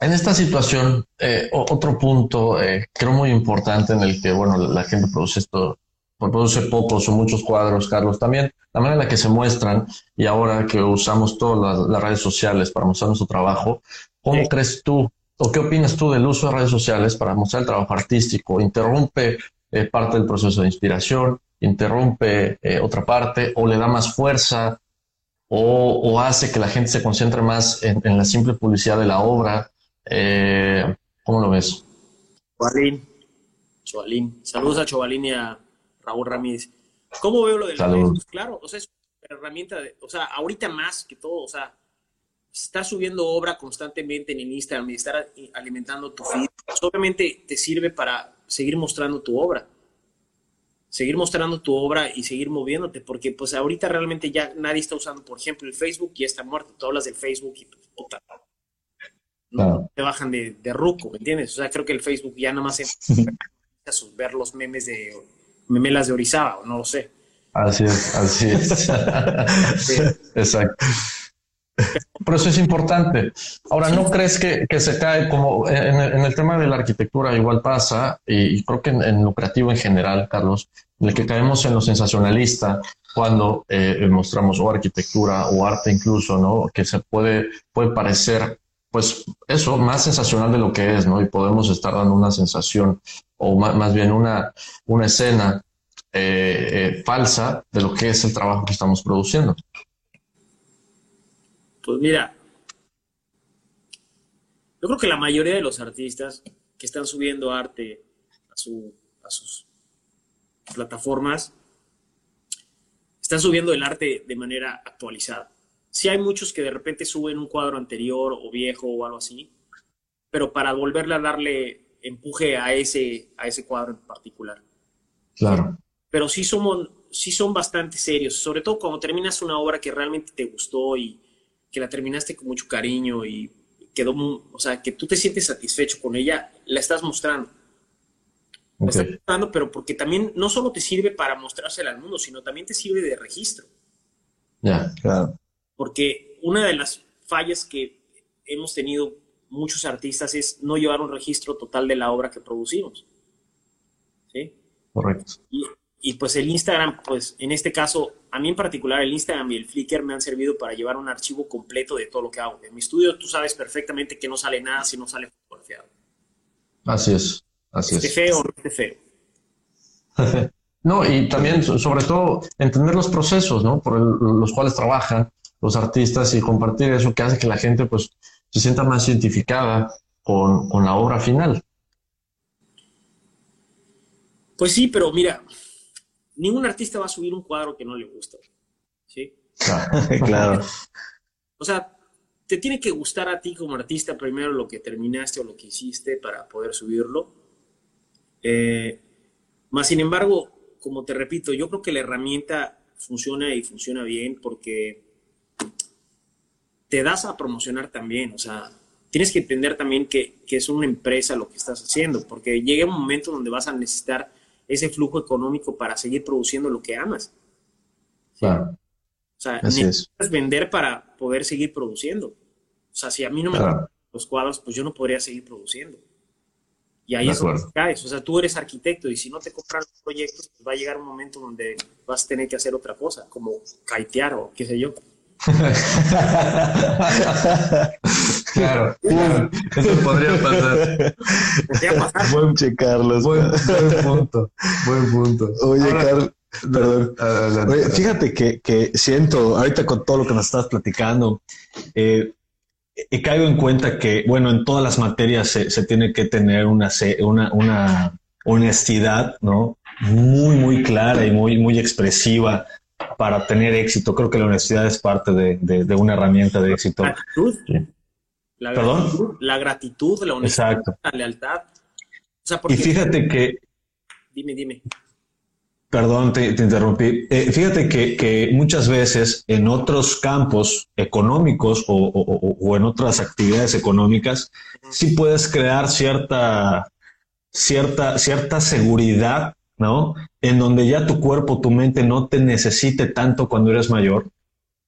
[SPEAKER 1] en esta situación, eh, otro punto eh, creo muy importante en el que, bueno, la gente produce esto, produce pocos o muchos cuadros, Carlos, también la manera en la que se muestran y ahora que usamos todas las, redes sociales para mostrar nuestro trabajo, ¿cómo crees tú o qué opinas tú del uso de redes sociales para mostrar el trabajo artístico? ¿Interrumpe eh, parte del proceso de inspiración, interrumpe eh, otra parte o le da más fuerza o, hace que la gente se concentre más en, la simple publicidad de la obra. Eh, ¿Cómo lo ves?
[SPEAKER 3] Chovalín, Chovalín. Saludos a Chovalín y a Raúl Ramírez. ¿Cómo veo lo del
[SPEAKER 1] Saludos.
[SPEAKER 3] Claro, o sea, es una herramienta, de, o sea, ahorita más que todo, o sea, está subiendo obra constantemente en Instagram y estar alimentando tu feed, pues, obviamente te sirve para seguir mostrando tu obra. seguir mostrando tu obra y seguir moviéndote, porque pues ahorita realmente ya nadie está usando, por ejemplo, el Facebook y está muerto. Tú hablas del Facebook y pues, puta, no, te bajan de, de, ruco, ¿me entiendes? O sea, creo que el Facebook ya nada más es ver los memes de memelas de Orizaba, o no lo sé.
[SPEAKER 1] Así es, así es. Exacto. Pero eso es importante. Ahora, ¿no crees que, que, se cae como en el, tema de la arquitectura igual pasa, y, creo que en, lo creativo en general, Carlos, en el que caemos en lo sensacionalista cuando eh, mostramos o arquitectura o arte incluso, ¿no? Que se puede, puede parecer, pues eso, más sensacional de lo que es, ¿no? Y podemos estar dando una sensación o más, bien una, una escena eh, eh, falsa de lo que es el trabajo que estamos produciendo.
[SPEAKER 3] Pues mira, yo creo que la mayoría de los artistas que están subiendo arte a, sus plataformas están subiendo el arte de manera actualizada. Sí hay muchos que de repente suben un cuadro anterior o viejo o algo así, pero para volverle a darle empuje a ese, a ese cuadro en particular.
[SPEAKER 1] Claro.
[SPEAKER 3] Pero sí, somos, sí son bastante serios, sobre todo cuando terminas una obra que realmente te gustó y, que la terminaste con mucho cariño y quedó, o sea, que tú te sientes satisfecho con ella, la estás mostrando. La estás mostrando, pero porque también no solo te sirve para mostrársela al mundo, sino también te sirve de registro.
[SPEAKER 1] Ya, claro.
[SPEAKER 3] Porque una de las fallas que hemos tenido muchos artistas es no llevar un registro total de la obra que producimos. ¿Sí?
[SPEAKER 1] Correcto.
[SPEAKER 3] Y, y pues el Instagram, pues en este caso, a mí en particular el Instagram y el Flickr me han servido para llevar un archivo completo de todo lo que hago. En mi estudio tú sabes perfectamente que no sale nada si no sale fotografiado.
[SPEAKER 1] Así es, así
[SPEAKER 3] esté feo o no esté feo.
[SPEAKER 1] no, y también sobre todo entender los procesos, ¿no? Por los cuales trabajan los artistas y compartir eso que hace que la gente pues se sienta más identificada con, con la obra final.
[SPEAKER 3] Pues sí, pero mira, ningún artista va a subir un cuadro que no le gusta. ¿Sí?
[SPEAKER 1] claro.
[SPEAKER 3] o sea, te tiene que gustar a ti como artista primero lo que terminaste o lo que hiciste para poder subirlo. Eh, más sin embargo, como te repito, yo creo que la herramienta funciona y funciona bien porque te das a promocionar también. O sea, tienes que entender también que, que es una empresa lo que estás haciendo, porque llega un momento donde vas a necesitar ese flujo económico para seguir produciendo lo que amas.
[SPEAKER 1] Claro.
[SPEAKER 3] O sea, necesitas vender para poder seguir produciendo. O sea, si a mí no me gustan los cuadros, pues yo no podría seguir produciendo. Y ahí es donde caes. O sea, tú eres arquitecto y si no te compran los proyectos, pues va a llegar un momento donde vas a tener que hacer otra cosa, como caitear o qué sé yo.
[SPEAKER 1] Claro, eso podría pasar.
[SPEAKER 2] Buen che, Carlos.
[SPEAKER 1] Buen, punto. Buen punto.
[SPEAKER 2] Oye, Carlos. Perdón. fíjate que, que, siento, ahorita con todo lo que nos estás platicando, eh, he caído en cuenta que, bueno, en todas las materias se, se tiene que tener una, una, una honestidad, ¿no? Muy, muy clara y muy, muy expresiva para tener éxito. Creo que la honestidad es parte de, de, una herramienta de éxito.
[SPEAKER 3] Gratitud. La gratitud, la gratitud, la honestidad, la lealtad.
[SPEAKER 2] y fíjate que...
[SPEAKER 3] Dime, dime.
[SPEAKER 2] Perdón, te, interrumpí. Eh, fíjate que, que, muchas veces en otros campos económicos o, o, o, en otras actividades económicas, sí puedes crear cierta, cierta, cierta seguridad ¿no? En donde ya tu cuerpo, tu mente no te necesite tanto cuando eres mayor.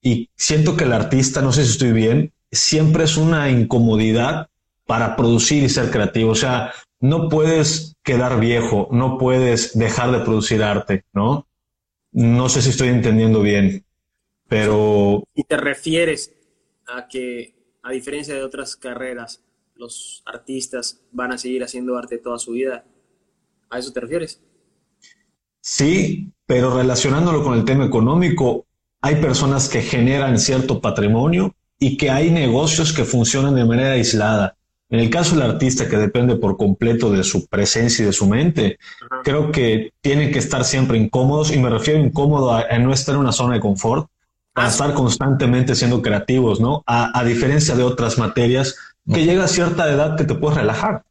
[SPEAKER 2] Y siento que el artista, no sé si estoy bien, siempre es una incomodidad para producir y ser creativo. O sea, no puedes quedar viejo, no puedes dejar de producir arte, ¿no? No sé si estoy entendiendo bien, pero...
[SPEAKER 3] Y te refieres a que, a diferencia de otras carreras, los artistas van a seguir haciendo arte toda su vida. ¿A eso te refieres?
[SPEAKER 2] Sí, pero relacionándolo con el tema económico, hay personas que generan cierto patrimonio y que hay negocios que funcionan de manera aislada. En el caso del artista que depende por completo de su presencia y de su mente, creo que tienen que estar siempre incómodos y me refiero incómodo a, no estar en una zona de confort, a estar constantemente siendo creativos, ¿no? A, diferencia de otras materias que llega a cierta edad que te puedes relajar.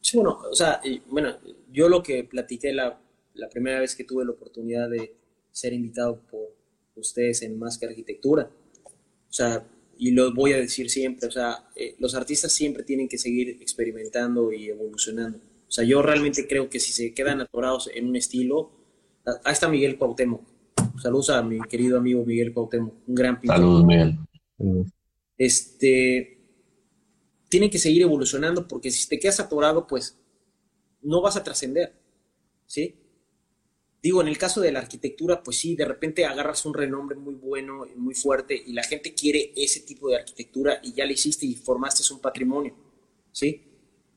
[SPEAKER 3] Sí, bueno, o sea, bueno, yo lo que platiqué la, la primera vez que tuve la oportunidad de ser invitado por ustedes en Más que Arquitectura. O sea, y lo voy a decir siempre, o sea, eh, los artistas siempre tienen que seguir experimentando y evolucionando. O sea, yo realmente creo que si se quedan atorados en un estilo, ahí está Miguel Cuauhtémoc. Saludos a mi querido amigo Miguel Cuauhtémoc, un gran pintor.
[SPEAKER 1] Saludos, Miguel.
[SPEAKER 3] Este, tienen que seguir evolucionando porque si te quedas atorado, pues no vas a trascender, ¿sí? Digo, en el caso de la arquitectura, pues sí, de repente agarras un renombre muy bueno, muy fuerte, y la gente quiere ese tipo de arquitectura y ya le hiciste y formaste un patrimonio, ¿sí?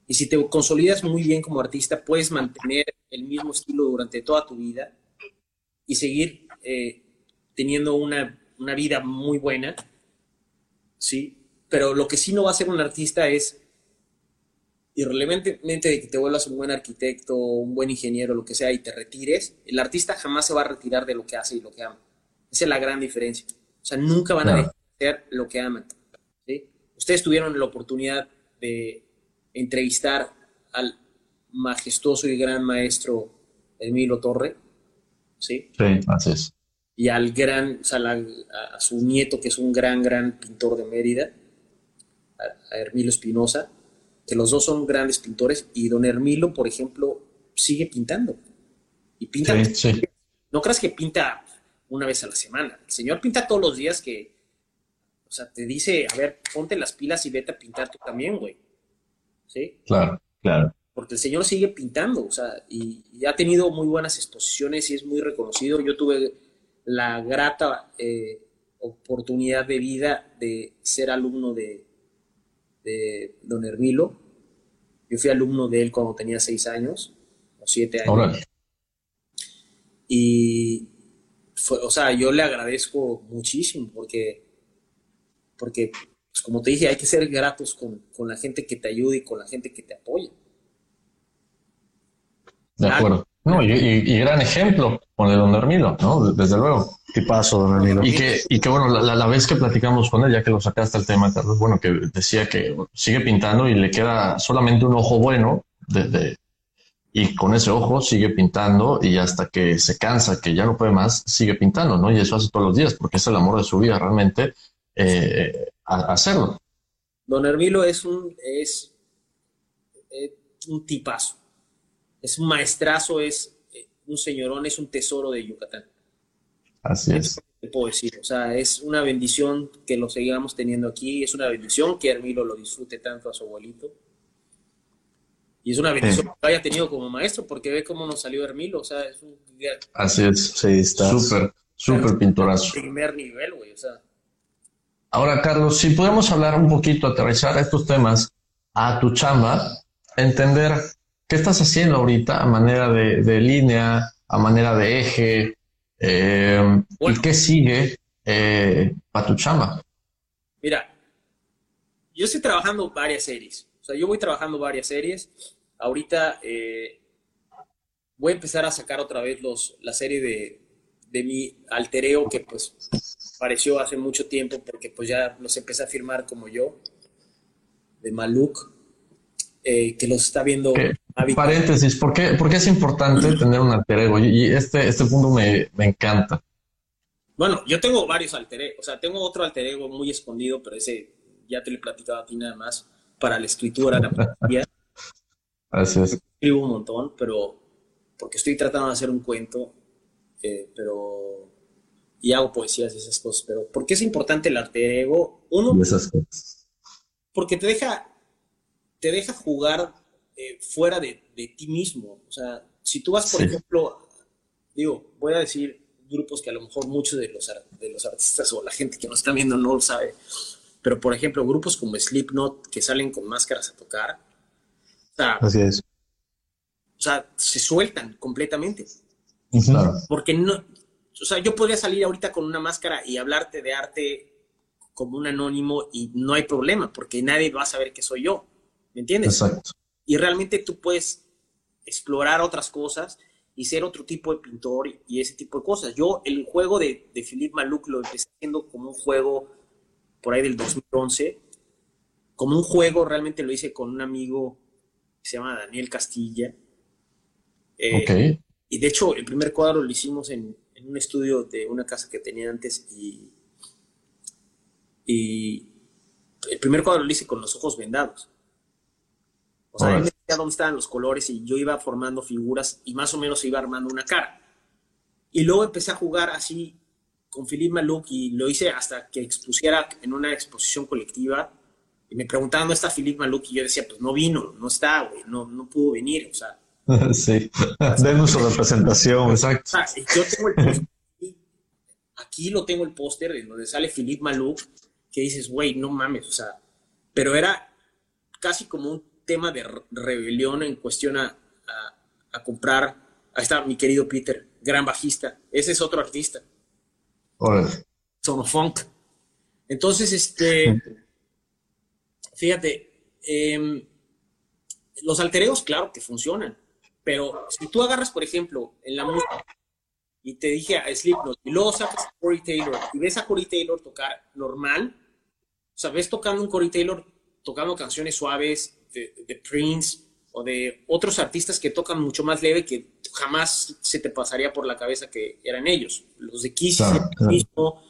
[SPEAKER 3] Y si te consolidas muy bien como artista, puedes mantener el mismo estilo durante toda tu vida y seguir eh, teniendo una, una vida muy buena, ¿sí? Pero lo que sí no va a ser un artista es irrelevantemente de que te vuelvas un buen arquitecto, un buen ingeniero, lo que sea, y te retires, el artista jamás se va a retirar de lo que hace y lo que ama. Esa es la gran diferencia. O sea, nunca van a dejar de hacer lo que aman. ¿sí? Ustedes tuvieron la oportunidad de entrevistar al majestuoso y gran maestro Emilio Torre. Sí,
[SPEAKER 1] sí así es.
[SPEAKER 3] Y al gran, o sea, a, su nieto, que es un gran, gran pintor de Mérida, a, a Hermilo Espinosa que los dos son grandes pintores y don Hermilo, por ejemplo, sigue pintando. Y pinta. No creas que pinta una vez a la semana. El señor pinta todos los días que, o sea, te dice, a ver, ponte las pilas y vete a pintar tú también, güey. ¿Sí?
[SPEAKER 1] Claro, claro.
[SPEAKER 3] Porque el señor sigue pintando, o sea, y, ha tenido muy buenas exposiciones y es muy reconocido. Yo tuve la grata eh, oportunidad de vida de ser alumno de, de don Hermilo. Yo fui alumno de él cuando tenía seis años o siete años. Y fue, o sea, yo le agradezco muchísimo porque, porque pues, como te dije, hay que ser gratos con, la gente que te ayuda y con la gente que te apoya.
[SPEAKER 1] De acuerdo. No, y, gran ejemplo con el Don Hermilo, ¿no? Desde luego.
[SPEAKER 2] ¿Qué pasó, Don Hermilo?
[SPEAKER 1] Y que, y que bueno, la, vez que platicamos con él, ya que lo sacaste el tema, Carlos, bueno, que decía que sigue pintando y le queda solamente un ojo bueno, de, y con ese ojo sigue pintando y hasta que se cansa, que ya no puede más, sigue pintando, ¿no? Y eso hace todos los días, porque es el amor de su vida realmente eh, hacerlo.
[SPEAKER 3] Don Hermilo es un, es un tipazo es un maestrazo, es eh, un señorón, es un tesoro de Yucatán.
[SPEAKER 1] Así es.
[SPEAKER 3] Te puedo decir, o sea, es una bendición que lo sigamos teniendo aquí, es una bendición que Hermilo lo disfrute tanto a su abuelito. Y es una bendición que lo haya tenido como maestro, porque ve cómo nos salió Hermilo, o sea, es un...
[SPEAKER 1] Así es, sí, está súper, súper pintorazo.
[SPEAKER 3] Primer nivel, güey, o sea.
[SPEAKER 1] Ahora, Carlos, si podemos hablar un poquito, aterrizar estos temas a tu chamba, entender ¿Qué estás haciendo ahorita a manera de, línea, a manera de eje? Eh, ¿Y qué sigue eh, para tu chamba?
[SPEAKER 3] Mira, yo estoy trabajando varias series. O sea, yo voy trabajando varias series. Ahorita eh, voy a empezar a sacar otra vez los, la serie de, de mi altereo que pues apareció hace mucho tiempo porque pues ya los empecé a firmar como yo, de Maluk. Eh, que los está viendo.
[SPEAKER 1] Paréntesis, ¿por qué, es importante tener un alter ego? Y este, este punto me, encanta.
[SPEAKER 3] Bueno, yo tengo varios alter ego, o sea, tengo otro alter ego muy escondido, pero ese ya te lo he platicado a ti nada más, para la escritura, la poesía.
[SPEAKER 1] Así es.
[SPEAKER 3] Escribo un montón, pero porque estoy tratando de hacer un cuento, eh, pero y hago poesías y esas cosas, pero ¿por qué es importante el alter ego? Uno,
[SPEAKER 1] esas cosas.
[SPEAKER 3] porque te deja te deja jugar eh, fuera de, ti mismo. O sea, si tú vas, por ejemplo, digo, voy a decir grupos que a lo mejor muchos de los, de los artistas o la gente que nos está viendo no lo sabe, pero por ejemplo, grupos como Slipknot que salen con máscaras a tocar, o sea,
[SPEAKER 2] Así es.
[SPEAKER 3] O sea, se sueltan completamente. Porque no, o sea, yo podría salir ahorita con una máscara y hablarte de arte como un anónimo y no hay problema, porque nadie va a saber que soy yo. ¿Me entiendes?
[SPEAKER 1] Exacto.
[SPEAKER 3] Y realmente tú puedes explorar otras cosas y ser otro tipo de pintor y ese tipo de cosas. Yo el juego de, de Philippe Malouk lo empecé haciendo como un juego por ahí del 2011, como un juego, realmente lo hice con un amigo que se llama Daniel Castilla.
[SPEAKER 1] Eh,
[SPEAKER 3] y de hecho, el primer cuadro lo hicimos en, un estudio de una casa que tenía antes y, y el primer cuadro lo hice con los ojos vendados. O sea, él me decía dónde estaban los colores y yo iba formando figuras y más o menos iba armando una cara. Y luego empecé a jugar así con Philippe Malouk y lo hice hasta que expusiera en una exposición colectiva. Y me preguntaban dónde está Philippe Malouk y yo decía, pues no vino, no está, güey, no, no pudo venir. O sea,
[SPEAKER 2] sí, denos su representación. Exacto.
[SPEAKER 3] Yo tengo el aquí lo tengo el póster en donde sale Philippe Malouk, que dices, güey, no mames, o sea, pero era casi como un tema de rebelión en cuestión a, a, comprar. Ahí está mi querido Peter, gran bajista. Ese es otro artista. Sonofunk. Entonces, este, fíjate, em, los altereos, claro que funcionan, pero si tú agarras, por ejemplo, en la música y te dije a Slipknot y luego sacas a Corey Taylor y ves a Corey Taylor tocar normal, o sea, ves tocando un Corey Taylor tocando canciones suaves de, Prince o de otros artistas que tocan mucho más leve que jamás se te pasaría por la cabeza que eran ellos. Los de Kiss mismo.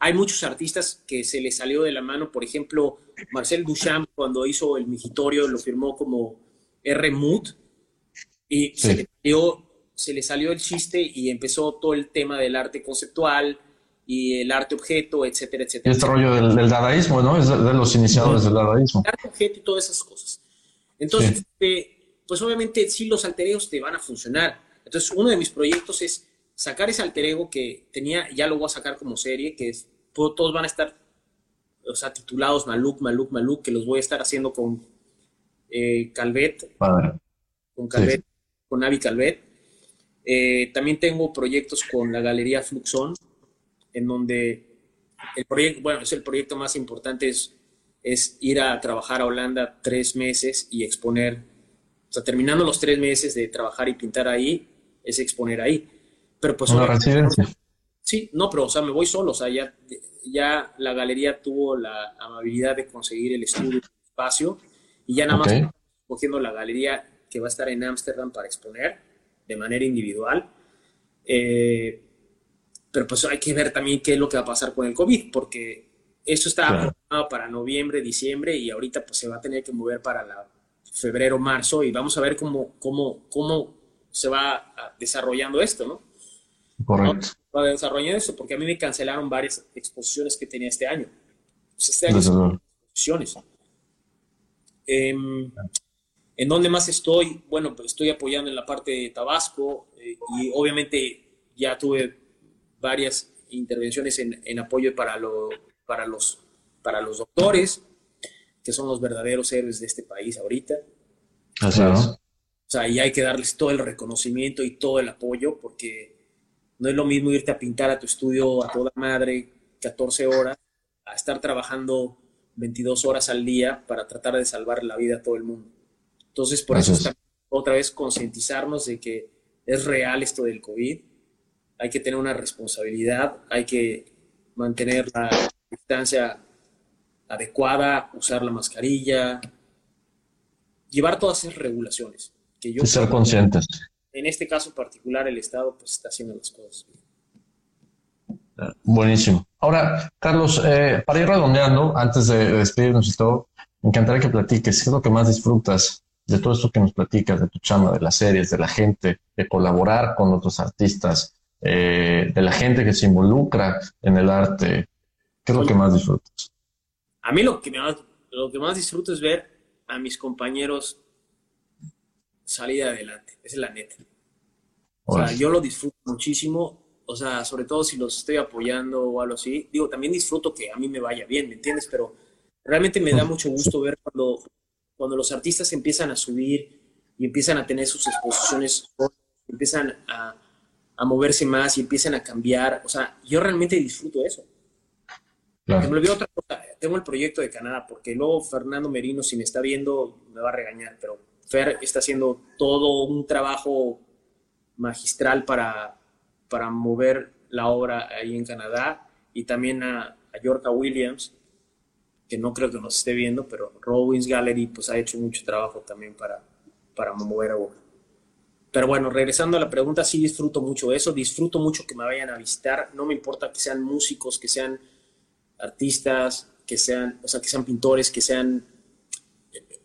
[SPEAKER 3] Hay muchos artistas que se les salió de la mano, por ejemplo, Marcel Duchamp cuando hizo el Migitorio lo firmó como R. Mood y se, le salió, se le salió el chiste y empezó todo el tema del arte conceptual y el arte objeto, etcétera, etcétera.
[SPEAKER 1] Este rollo del, dadaísmo, ¿no? Es de, los iniciadores del dadaísmo.
[SPEAKER 3] El arte objeto y todas esas cosas. Entonces, este, pues obviamente sí los alteregos te van a funcionar. Entonces, uno de mis proyectos es sacar ese alter ego que tenía, ya lo voy a sacar como serie, que es, todos van a estar, o sea, titulados Maluk, Maluk, Maluk, que los voy a estar haciendo con eh, Calvet, con Calvet, con Avi Calvet. Eh, también tengo proyectos con la Galería Fluxon, en donde el proyecto, bueno, es el proyecto más importante, es, es ir a trabajar a Holanda tres meses y exponer, o sea, terminando los tres meses de trabajar y pintar ahí, es exponer ahí. Pero pues...
[SPEAKER 1] Una residencia.
[SPEAKER 3] Sí, no, pero o sea, me voy solo, o sea, ya, ya la galería tuvo la amabilidad de conseguir el estudio, el espacio, y ya nada más cogiendo la galería que va a estar en Ámsterdam para exponer de manera individual. Eh, pero pues hay que ver también qué es lo que va a pasar con el COVID, porque esto está programado para noviembre, diciembre y ahorita pues se va a tener que mover para la febrero, marzo y vamos a ver cómo, cómo, cómo se va desarrollando esto, ¿no?
[SPEAKER 1] Correcto.
[SPEAKER 3] Va desarrollando esto, porque a mí me cancelaron varias exposiciones que tenía este año. Pues este año son exposiciones. Em, ¿En dónde más estoy? Bueno, pues estoy apoyando en la parte de Tabasco eh, y obviamente ya tuve varias intervenciones en, apoyo para, lo, para, los, para los doctores, que son los verdaderos héroes de este país ahorita.
[SPEAKER 1] Así es. O
[SPEAKER 3] sea, y hay que darles todo el reconocimiento y todo el apoyo, porque no es lo mismo irte a pintar a tu estudio a toda madre 14 horas, a estar trabajando 22 horas al día para tratar de salvar la vida a todo el mundo. Entonces, por eso, es. otra vez concientizarnos de que es real esto del COVID, hay que tener una responsabilidad, hay que mantener la distancia adecuada, usar la mascarilla, llevar todas esas regulaciones.
[SPEAKER 1] Que yo ser conscientes.
[SPEAKER 3] En este caso particular, el Estado pues está haciendo las cosas
[SPEAKER 1] Buenísimo. Ahora, Carlos, eh, para ir redondeando, antes de despedirnos y todo, me encantaría que platiques, ¿qué es lo que más disfrutas de todo esto que nos platicas, de tu chamba, de las series, de la gente, de colaborar con otros artistas, eh, de la gente que se involucra en el arte? ¿Qué es lo que más disfrutas?
[SPEAKER 3] A mí lo que, más, lo que más disfruto es ver a mis compañeros salir adelante, esa es la neta. O sea, yo lo disfruto muchísimo, o sea, sobre todo si los estoy apoyando o algo así. Digo, también disfruto que a mí me vaya bien, ¿me entiendes? Pero realmente me da mucho gusto ver cuando cuando los artistas empiezan a subir y empiezan a tener sus exposiciones, empiezan a, a moverse más y empiezan a cambiar, o sea, yo realmente disfruto eso. Me otra cosa, tengo el proyecto de Canadá, porque luego Fernando Merino, si me está viendo, me va a regañar, pero Fer está haciendo todo un trabajo magistral para, para mover la obra ahí en Canadá y también a, Yorka Williams, que no creo que nos esté viendo, pero Robbins Gallery pues ha hecho mucho trabajo también para, para mover a pero bueno, regresando a la pregunta, sí disfruto mucho eso, disfruto mucho que me vayan a visitar, no me importa que sean músicos, que sean artistas, que sean, o sea, que sean pintores, que sean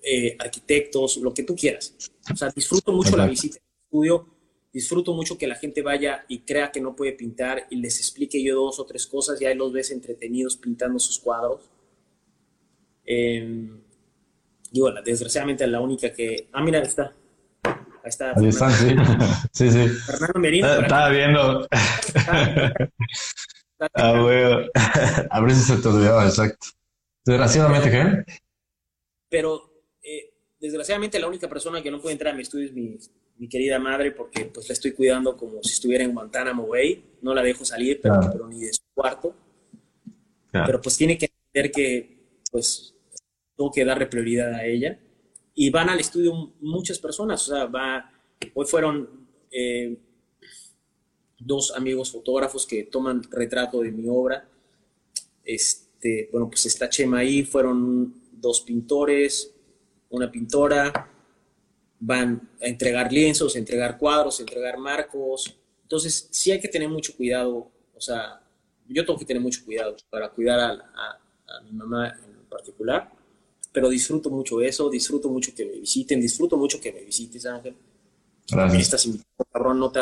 [SPEAKER 3] eh, arquitectos, lo que tú quieras. O sea, disfruto mucho la visita al estudio, disfruto mucho que la gente vaya y crea que no puede pintar y les explique yo dos o tres cosas y ahí los ves entretenidos pintando sus cuadros. Eh, y bueno, desgraciadamente la única que... Ah, mira, está. Ahí está.
[SPEAKER 1] Ahí está, sí. sí, sí.
[SPEAKER 3] Fernando Merino.
[SPEAKER 2] Estaba viendo. ah, bueno.
[SPEAKER 1] A ver si se te olvidaba, exacto. Desgraciadamente, ¿qué?
[SPEAKER 3] Pero, eh, desgraciadamente, la única persona que no puede entrar a mi estudio es mi, mi, querida madre, porque pues la estoy cuidando como si estuviera en Guantánamo Bay. No la dejo salir, pero, pero ni de su cuarto. Pero pues tiene que entender que, pues, tengo que darle prioridad a ella y van al estudio muchas personas, o sea, va, hoy fueron eh, dos amigos fotógrafos que toman retrato de mi obra, este, bueno, pues está Chema ahí, fueron dos pintores, una pintora, van a entregar lienzos, a entregar cuadros, a entregar marcos, entonces sí hay que tener mucho cuidado, o sea, yo tengo que tener mucho cuidado para cuidar a, a mi mamá en particular pero disfruto mucho eso, disfruto mucho que me visiten, disfruto mucho que me visites, Ángel. Gracias. Estás invitado, cabrón, no te,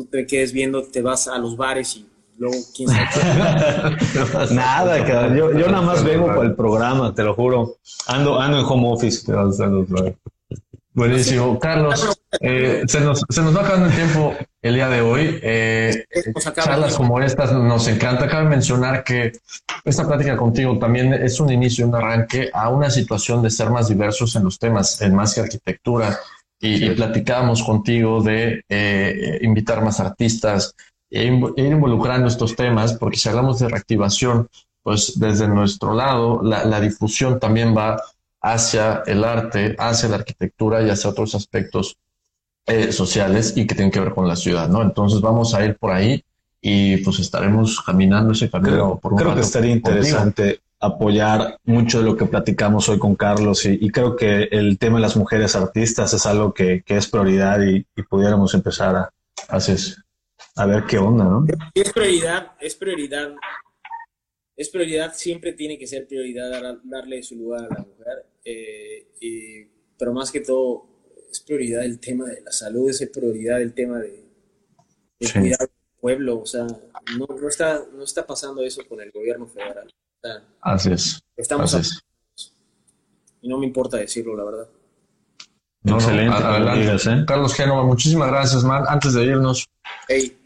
[SPEAKER 3] no te quedes viendo, te vas a los bares y luego quién sabe.
[SPEAKER 2] nada, cabrón. Yo, yo nada más vengo para el programa, te lo juro. Ando, ando en home office. Te vas a los bares.
[SPEAKER 1] Buenísimo. Carlos, eh, se, nos, se nos va acabando el tiempo el día de hoy. Eh, charlas como estas nos encanta. Cabe mencionar que esta plática contigo también es un inicio, un arranque a una situación de ser más diversos en los temas, en más que arquitectura. Y, platicábamos contigo de eh, invitar más artistas e, ir involucrando estos temas, porque si hablamos de reactivación, pues desde nuestro lado, la, la difusión también va hacia el arte, hacia la arquitectura y hacia otros aspectos eh, sociales y que tienen que ver con la ciudad, ¿no? Entonces vamos a ir por ahí y pues estaremos caminando ese camino
[SPEAKER 2] creo,
[SPEAKER 1] por un
[SPEAKER 2] Creo que estaría interesante apoyar mucho de lo que platicamos hoy con Carlos y, creo que el tema de las mujeres artistas es algo que, es prioridad y, pudiéramos empezar a, a ver qué onda, ¿no?
[SPEAKER 3] Es prioridad, es prioridad es prioridad, siempre tiene que ser prioridad darle su lugar a la mujer, eh, pero más que todo es prioridad el tema de la salud, es prioridad el tema de, cuidar al pueblo, o sea, no, no, está, no está pasando eso con el gobierno federal.
[SPEAKER 1] Así es.
[SPEAKER 3] Estamos y no me importa decirlo, la verdad.
[SPEAKER 2] Excelente. ¿eh?
[SPEAKER 1] Carlos Génova, muchísimas gracias, man. Antes de irnos.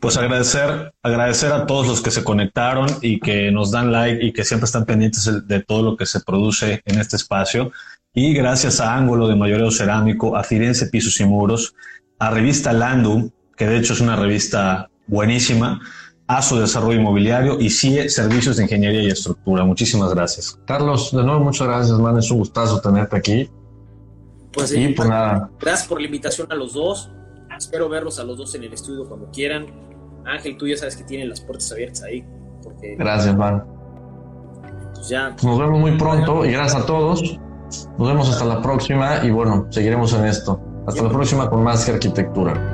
[SPEAKER 2] Pues agradecer, agradecer a todos los que se conectaron y que nos dan like y que siempre están pendientes de todo lo que se produce en este espacio. Y gracias a Ángulo de Mayoreo Cerámico, a Firenze Pisos y Muros, a Revista Landum, que de hecho es una revista buenísima, a su desarrollo inmobiliario y CIE Servicios de Ingeniería y Estructura. Muchísimas gracias.
[SPEAKER 1] Carlos, de nuevo muchas gracias, man. Es un gustazo tenerte aquí.
[SPEAKER 3] Pues, sí, pues nada. Gracias por la invitación a los dos. Espero verlos a los dos en el estudio cuando quieran. Ángel, tú ya sabes que tienen las puertas abiertas ahí.
[SPEAKER 1] Gracias, man. Pues ya. Nos vemos muy pronto y gracias a todos. Nos vemos hasta la próxima y bueno, seguiremos en esto. Hasta la próxima con más que arquitectura.